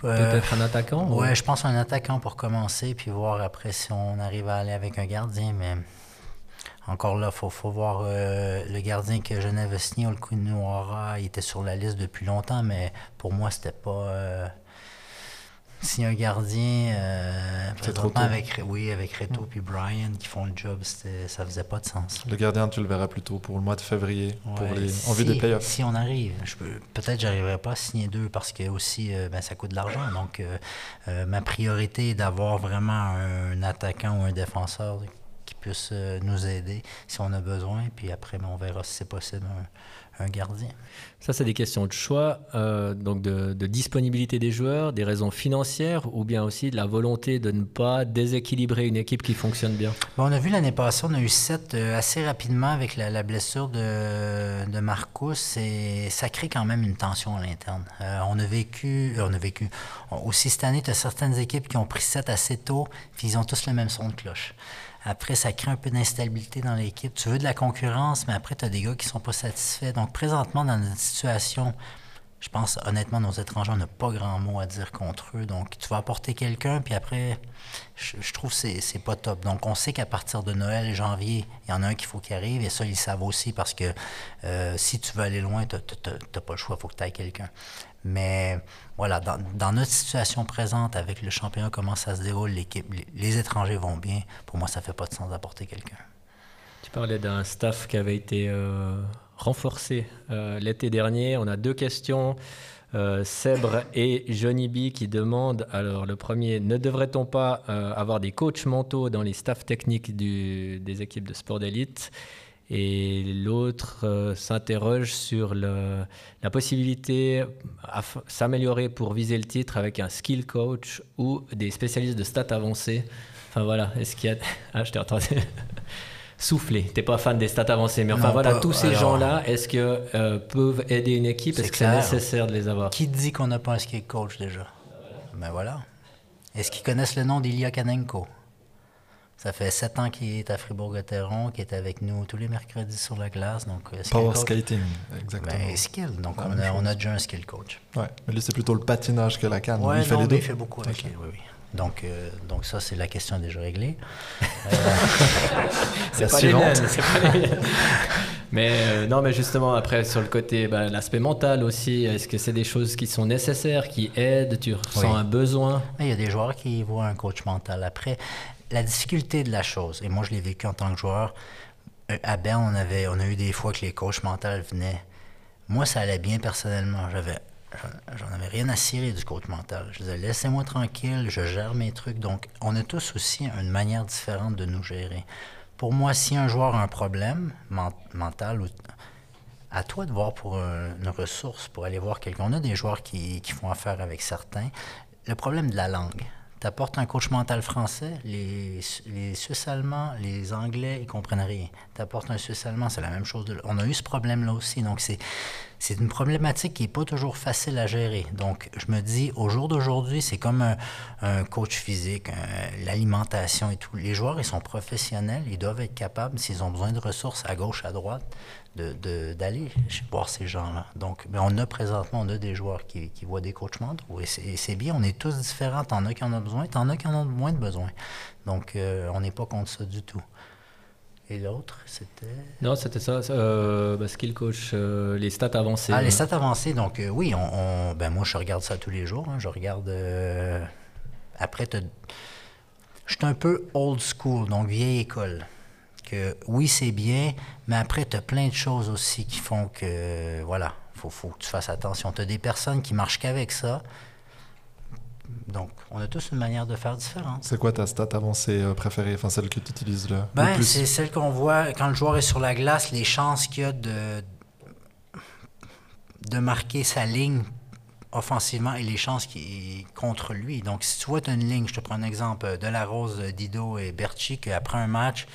Peut-être un attaquant Ouais, je pense un attaquant pour commencer, puis voir après si on arrive à aller avec un gardien. Mais encore là, il faut, faut, voir le gardien que Genève a signé, Olkunuara, il était sur la liste depuis longtemps, mais pour moi, c'était pas si un gardien, euh, avec, oui, avec Reto et puis Brian qui font le job, ça faisait pas de sens. Le gardien, tu le verras plutôt pour le mois de février, pour les, en vue des playoffs. Si on arrive, peut-être j'arriverai pas à signer deux parce que aussi, euh, ben, ça coûte de l'argent. Donc, euh, ma priorité est d'avoir vraiment un attaquant ou un défenseur qui puisse nous aider si on a besoin. Puis après, ben, on verra si c'est possible un gardien. Ça, c'est des questions de choix, euh, donc de, disponibilité des joueurs, des raisons financières ou bien aussi de la volonté de ne pas déséquilibrer une équipe qui fonctionne bien. on a vu l'année passée, on a eu sept euh, assez rapidement avec la, blessure de, de, Marcus et ça crée quand même une tension à l'interne. Euh, on a vécu, on a vécu. aussi cette année, tu as certaines équipes qui ont pris sept assez tôt, puis ils ont tous le même son de cloche. Après, ça crée un peu d'instabilité dans l'équipe. Tu veux de la concurrence, mais après, tu as des gars qui sont pas satisfaits. Donc, présentement, dans une situation, je pense honnêtement, nos étrangers, on n'a pas grand mot à dire contre eux. Donc, tu vas apporter quelqu'un, puis après, je, trouve que c'est pas top. Donc, on sait qu'à partir de Noël janvier, il y en a un qu'il faut qu'il arrive, et ça, ils savent aussi parce que euh, si tu veux aller loin, tu n'as pas le choix, il faut que tu ailles quelqu'un. Mais voilà, dans, notre situation présente, avec le championnat, comment ça se déroule, l'équipe, les, étrangers vont bien. Pour moi, ça fait pas de sens d'apporter quelqu'un. Tu parlais d'un staff qui avait été euh, renforcé euh, l'été dernier. On a deux questions. Euh, Sebre et Johnny B qui demandent, alors le premier, ne devrait-on pas avoir des coachs mentaux dans les staffs techniques des équipes de sport d'élite? Et l'autre euh, s'interroge sur le, la possibilité à s'améliorer pour viser le titre avec un skill coach ou des spécialistes de stats avancés. Enfin voilà, est-ce qu'il y a... Ah, je t'ai entendu. Souffler. T'es pas fan des stats avancés, mais enfin voilà, tous ces gens-là, est-ce que euh, peuvent aider une équipe? Est-ce que c'est nécessaire de les avoir? Qui dit qu'on n'a pas un skill coach déjà? Ben voilà. Est-ce qu'ils connaissent le nom d'Ilya Kanenko? Ça fait sept ans qu'il est à Fribourg-Gotteron, qui est avec nous tous les mercredis sur la glace. Donc, euh, Power skating, exactement. Ben, skill. Donc, on, a, on, a, déjà un skill coach. Ouais, mais lui, c'est plutôt le patinage que la canne. Ouais, il fait les deux. il fait beaucoup avec oui, oui. Donc, euh, donc ça, c'est la question déjà réglée. Euh, c'est pas, les pas les Mais non, mais justement, après, sur le côté, ben, l'aspect mental aussi, est-ce que c'est des choses qui sont nécessaires, qui aident Tu ressens un besoin? Il y a des joueurs qui voient un coach mental. Après, la difficulté de la chose, et moi je l'ai vécu en tant que joueur, euh, à Berne, on, avait, on a eu des fois que les coachs mentaux venaient. Moi, ça allait bien personnellement. J'avais, j'en avais rien à cirer du coach mental. Je disais, laissez-moi tranquille, je gère mes trucs. Donc, on a tous aussi une manière différente de nous gérer. Pour moi, si un joueur a un problème mental, à toi de voir pour une ressource, pour aller voir quelqu'un. On a des joueurs qui font affaire avec certains. Le problème de la langue tu apportes un coach mental français, les, Suisses allemands, les Anglais, ils comprennent rien. Tu apportes un Suisse allemand, c'est la même chose. on a eu ce problème-là aussi. Donc, c'est, c'est une problématique qui n'est pas toujours facile à gérer. Donc, je me dis, au jour d'aujourd'hui, c'est comme un, coach physique, l'alimentation et tout. Les joueurs, ils sont professionnels, ils doivent être capables, s'ils ont besoin de ressources à gauche, à droite, d'aller voir ces gens-là. Donc, mais on a présentement, on a des joueurs qui, qui voient des coachs mentaux. Et c'est bien, on est tous différents. T'en as qui en ont besoin, t'en as qui en ont moins de besoin. Donc, euh, on n'est pas contre ça du tout. Et l'autre, c'était... Non, c'était ça, euh, parce qu'il coach euh, les stats avancées. Ah, les stats avancées, donc euh, oui, on, ben moi je regarde ça tous les jours. Hein. je regarde... après, je suis un peu old school, donc vieille école que oui, c'est bien, mais après, tu as plein de choses aussi qui font que, voilà, il faut, faut, que tu fasses attention. Tu as des personnes qui marchent qu'avec ça. Donc, on a tous une manière de faire différente. C'est quoi ta stat avancée euh, préférée, enfin celle que tu utilises là, ben, C'est celle qu'on voit quand le joueur est sur la glace, les chances qu'il y a de, de marquer sa ligne offensivement et les chances qui contre lui. Donc, si tu vois, as une ligne, je te prends un exemple, de la Rose, Dido et Berchi, qu'après un match,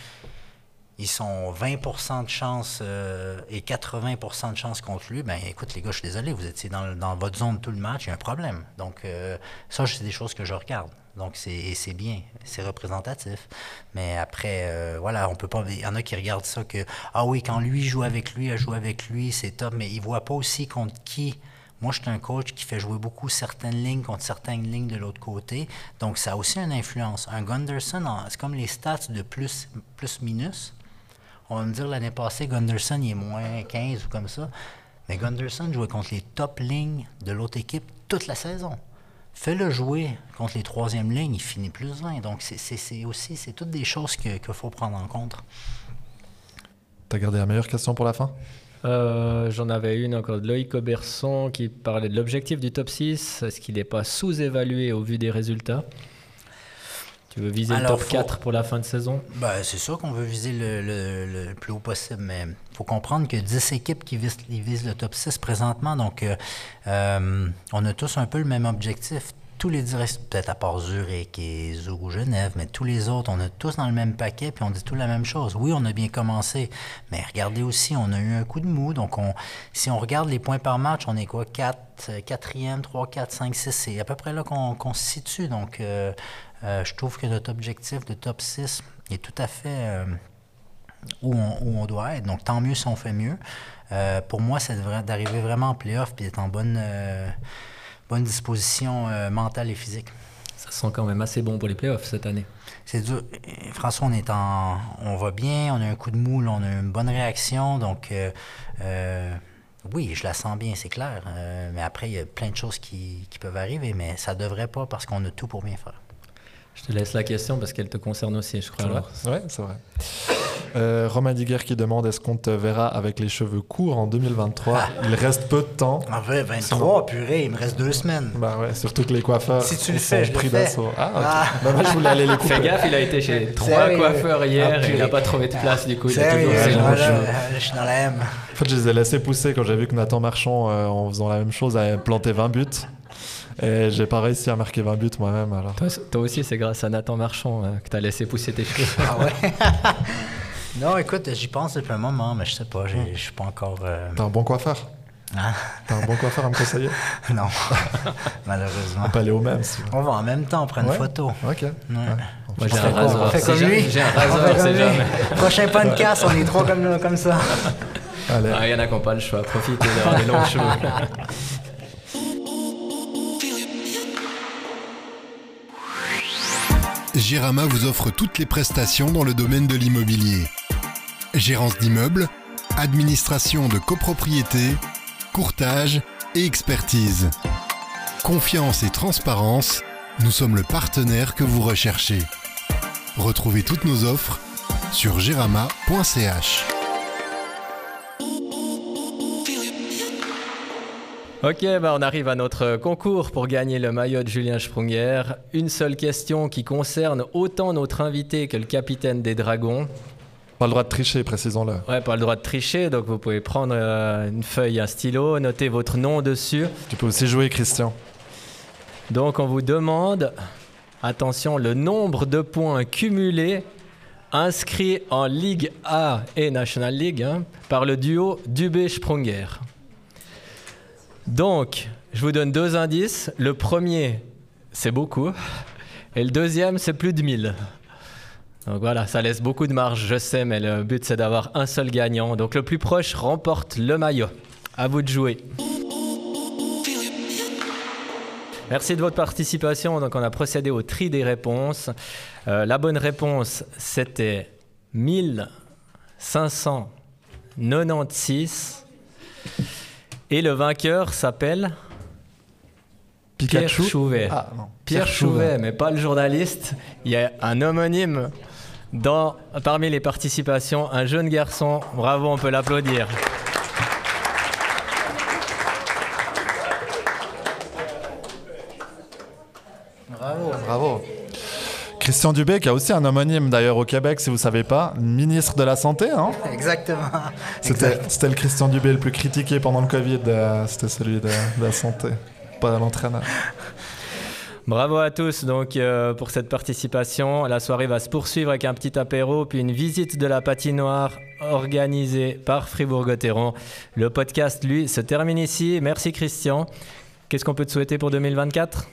ils sont 20 de chance euh, et 80 de chance contre lui, ben écoute les gars, je suis désolé, vous étiez dans, dans votre zone tout le match, il y a un problème. Donc euh, ça, c'est des choses que je regarde. Donc c'est bien, c'est représentatif. Mais après, euh, voilà, on peut pas. Il y en a qui regardent ça que ah oui, quand lui joue avec lui, elle joue avec lui, c'est top, mais ils voient pas aussi contre qui Moi, je suis un coach qui fait jouer beaucoup certaines lignes contre certaines lignes de l'autre côté. Donc, ça a aussi une influence. Un Gunderson, c'est comme les stats de plus, plus minus. On va me dire l'année passée, Gunderson, il est moins 15 ou comme ça. Mais Gunderson jouait contre les top lignes de l'autre équipe toute la saison. Fais-le jouer contre les troisièmes lignes, il finit plus 20. Donc, c'est aussi, c'est toutes des choses qu'il faut prendre en compte. T'as gardé la meilleure question pour la fin? Euh, J'en avais une encore de Loïc Auberson qui parlait de l'objectif du top 6. Est-ce qu'il n'est pas sous-évalué au vu des résultats? Tu veux viser le top 4 pour la fin de saison? Ben, C'est sûr qu'on veut viser le, plus haut possible, mais il faut comprendre que 10 équipes qui visent, visent, le top 6 présentement, donc euh, euh, on a tous un peu le même objectif tous les directs, peut-être à part Zurich et Zougou Genève, mais tous les autres, on est tous dans le même paquet, puis on dit tout la même chose. Oui, on a bien commencé, mais regardez aussi, on a eu un coup de mou. Donc, on, si on regarde les points par match, on est quoi? 4, 4e, 3, 4, 5, 6. C'est à peu près là qu'on se situe. Donc, euh, euh, je trouve que notre objectif de top 6 est tout à fait euh, où, on, doit être. Donc, tant mieux si on fait mieux. pour moi, c'est d'arriver vraiment en playoff puis d'être en bonne bonne disposition euh, mentale et physique. Ça sent quand même assez bon pour les playoffs cette année. C'est dur. François, on est en, on va bien, on a un coup de moule, on a une bonne réaction, donc euh, euh, oui, je la sens bien, c'est clair. mais après, il y a plein de choses qui, qui peuvent arriver, mais ça devrait pas parce qu'on a tout pour bien faire. Je te laisse la question parce qu'elle te concerne aussi, je crois. Oui, c'est vrai. Euh, Romain Diguer qui demande est-ce qu'on te verra avec les cheveux courts en 2023 ah. Il reste peu de temps. En vrai, 23, purée, il me reste deux semaines. Bah ouais, surtout que les coiffeurs si tu le fais, je pris d'assaut. Ah, ok. Ah. Bah, moi, je voulais aller les couper. Fais gaffe, il a été chez trois coiffeurs hier et il n'a pas trouvé de place du coup. Il a toujours je, suis dans la M. En fait, je les ai laissés pousser quand j'ai vu que Nathan Marchand, euh, en faisant la même chose, avait planté 20 buts. Et j'ai pas réussi à marquer 20 buts moi-même. Alors. Toi, aussi, c'est grâce à Nathan Marchand euh, que tu as laissé pousser tes cheveux. Ah ouais? Non, écoute, j'y pense depuis un moment, mais je sais pas, je suis pas encore. Euh... T'es un bon coiffeur Hein? T'as un bon coiffeur à me conseiller? Non, malheureusement. On peut aller au même. Si on va en même temps, on prend une photo. Ok. Ouais. Moi, j'ai un raseur. On fait comme lui. J'ai un raseur, c'est jamais. Prochain podcast, on est trop comme, comme ça. Allez. Ah, il y en a qui n'ont pas le choix. Profitez d'avoir des longs cheveux. Gérama vous offre toutes les prestations dans le domaine de l'immobilier. Gérance d'immeubles, administration de copropriété, courtage et expertise. Confiance et transparence, nous sommes le partenaire que vous recherchez. Retrouvez toutes nos offres sur gerama.ch. Ok, bah on arrive à notre concours pour gagner le maillot de Julien Sprunger. Une seule question qui concerne autant notre invité que le capitaine des Dragons. Pas le droit de tricher, précisons-le. Ouais, pas le droit de tricher, donc vous pouvez prendre euh, une feuille, un stylo, noter votre nom dessus. Tu peux aussi jouer, Christian. Donc on vous demande, attention, le nombre de points cumulés inscrits en Ligue A et National League hein, par le duo Dubé-Sprunger. Donc, je vous donne deux indices. Le premier, c'est beaucoup. Et le deuxième, c'est plus de 1000. Donc voilà, ça laisse beaucoup de marge, je sais, mais le but, c'est d'avoir un seul gagnant. Donc le plus proche remporte le maillot. À vous de jouer. Merci de votre participation. Donc on a procédé au tri des réponses. Euh, la bonne réponse, c'était 1596. Et le vainqueur s'appelle Pierre Chouvet. Ah, Pierre, Chouvet, mais pas le journaliste. Il y a un homonyme dans, parmi les participations, un jeune garçon. Bravo, on peut l'applaudir. Bravo. Bravo. Christian Dubé, qui a aussi un homonyme d'ailleurs au Québec, si vous ne savez pas, ministre de la Santé. Hein Exactement. C'était le Christian Dubé le plus critiqué pendant le Covid, euh, c'était celui de, la santé, pas l'entraîneur. Bravo à tous donc euh, pour cette participation. La soirée va se poursuivre avec un petit apéro puis une visite de la patinoire organisée par Fribourg-Gotteron. Le podcast, lui, se termine ici. Merci Christian. Qu'est-ce qu'on peut te souhaiter pour 2024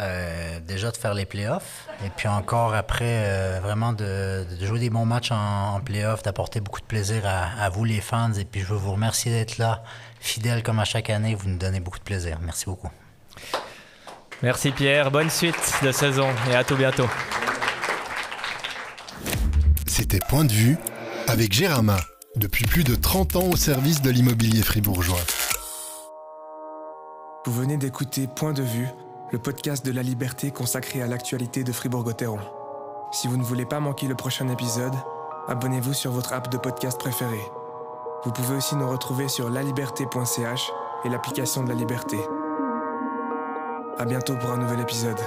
Euh, déjà de faire les playoffs et puis encore après euh, vraiment de, de, jouer des bons matchs en, en playoffs, d'apporter beaucoup de plaisir à, à, vous les fans et puis je veux vous remercier d'être là, fidèles comme à chaque année, vous nous donnez beaucoup de plaisir. Merci beaucoup. Merci Pierre, bonne suite de saison et à tout bientôt. C'était Point de vue avec Gérama, depuis plus de 30 ans au service de l'immobilier fribourgeois. Vous venez d'écouter Point de vue le podcast de la liberté consacré à l'actualité de Fribourg-Gotteron. Si vous ne voulez pas manquer le prochain épisode, abonnez-vous sur votre app de podcast préférée. Vous pouvez aussi nous retrouver sur laliberté.ch et l'application de la liberté. À bientôt pour un nouvel épisode.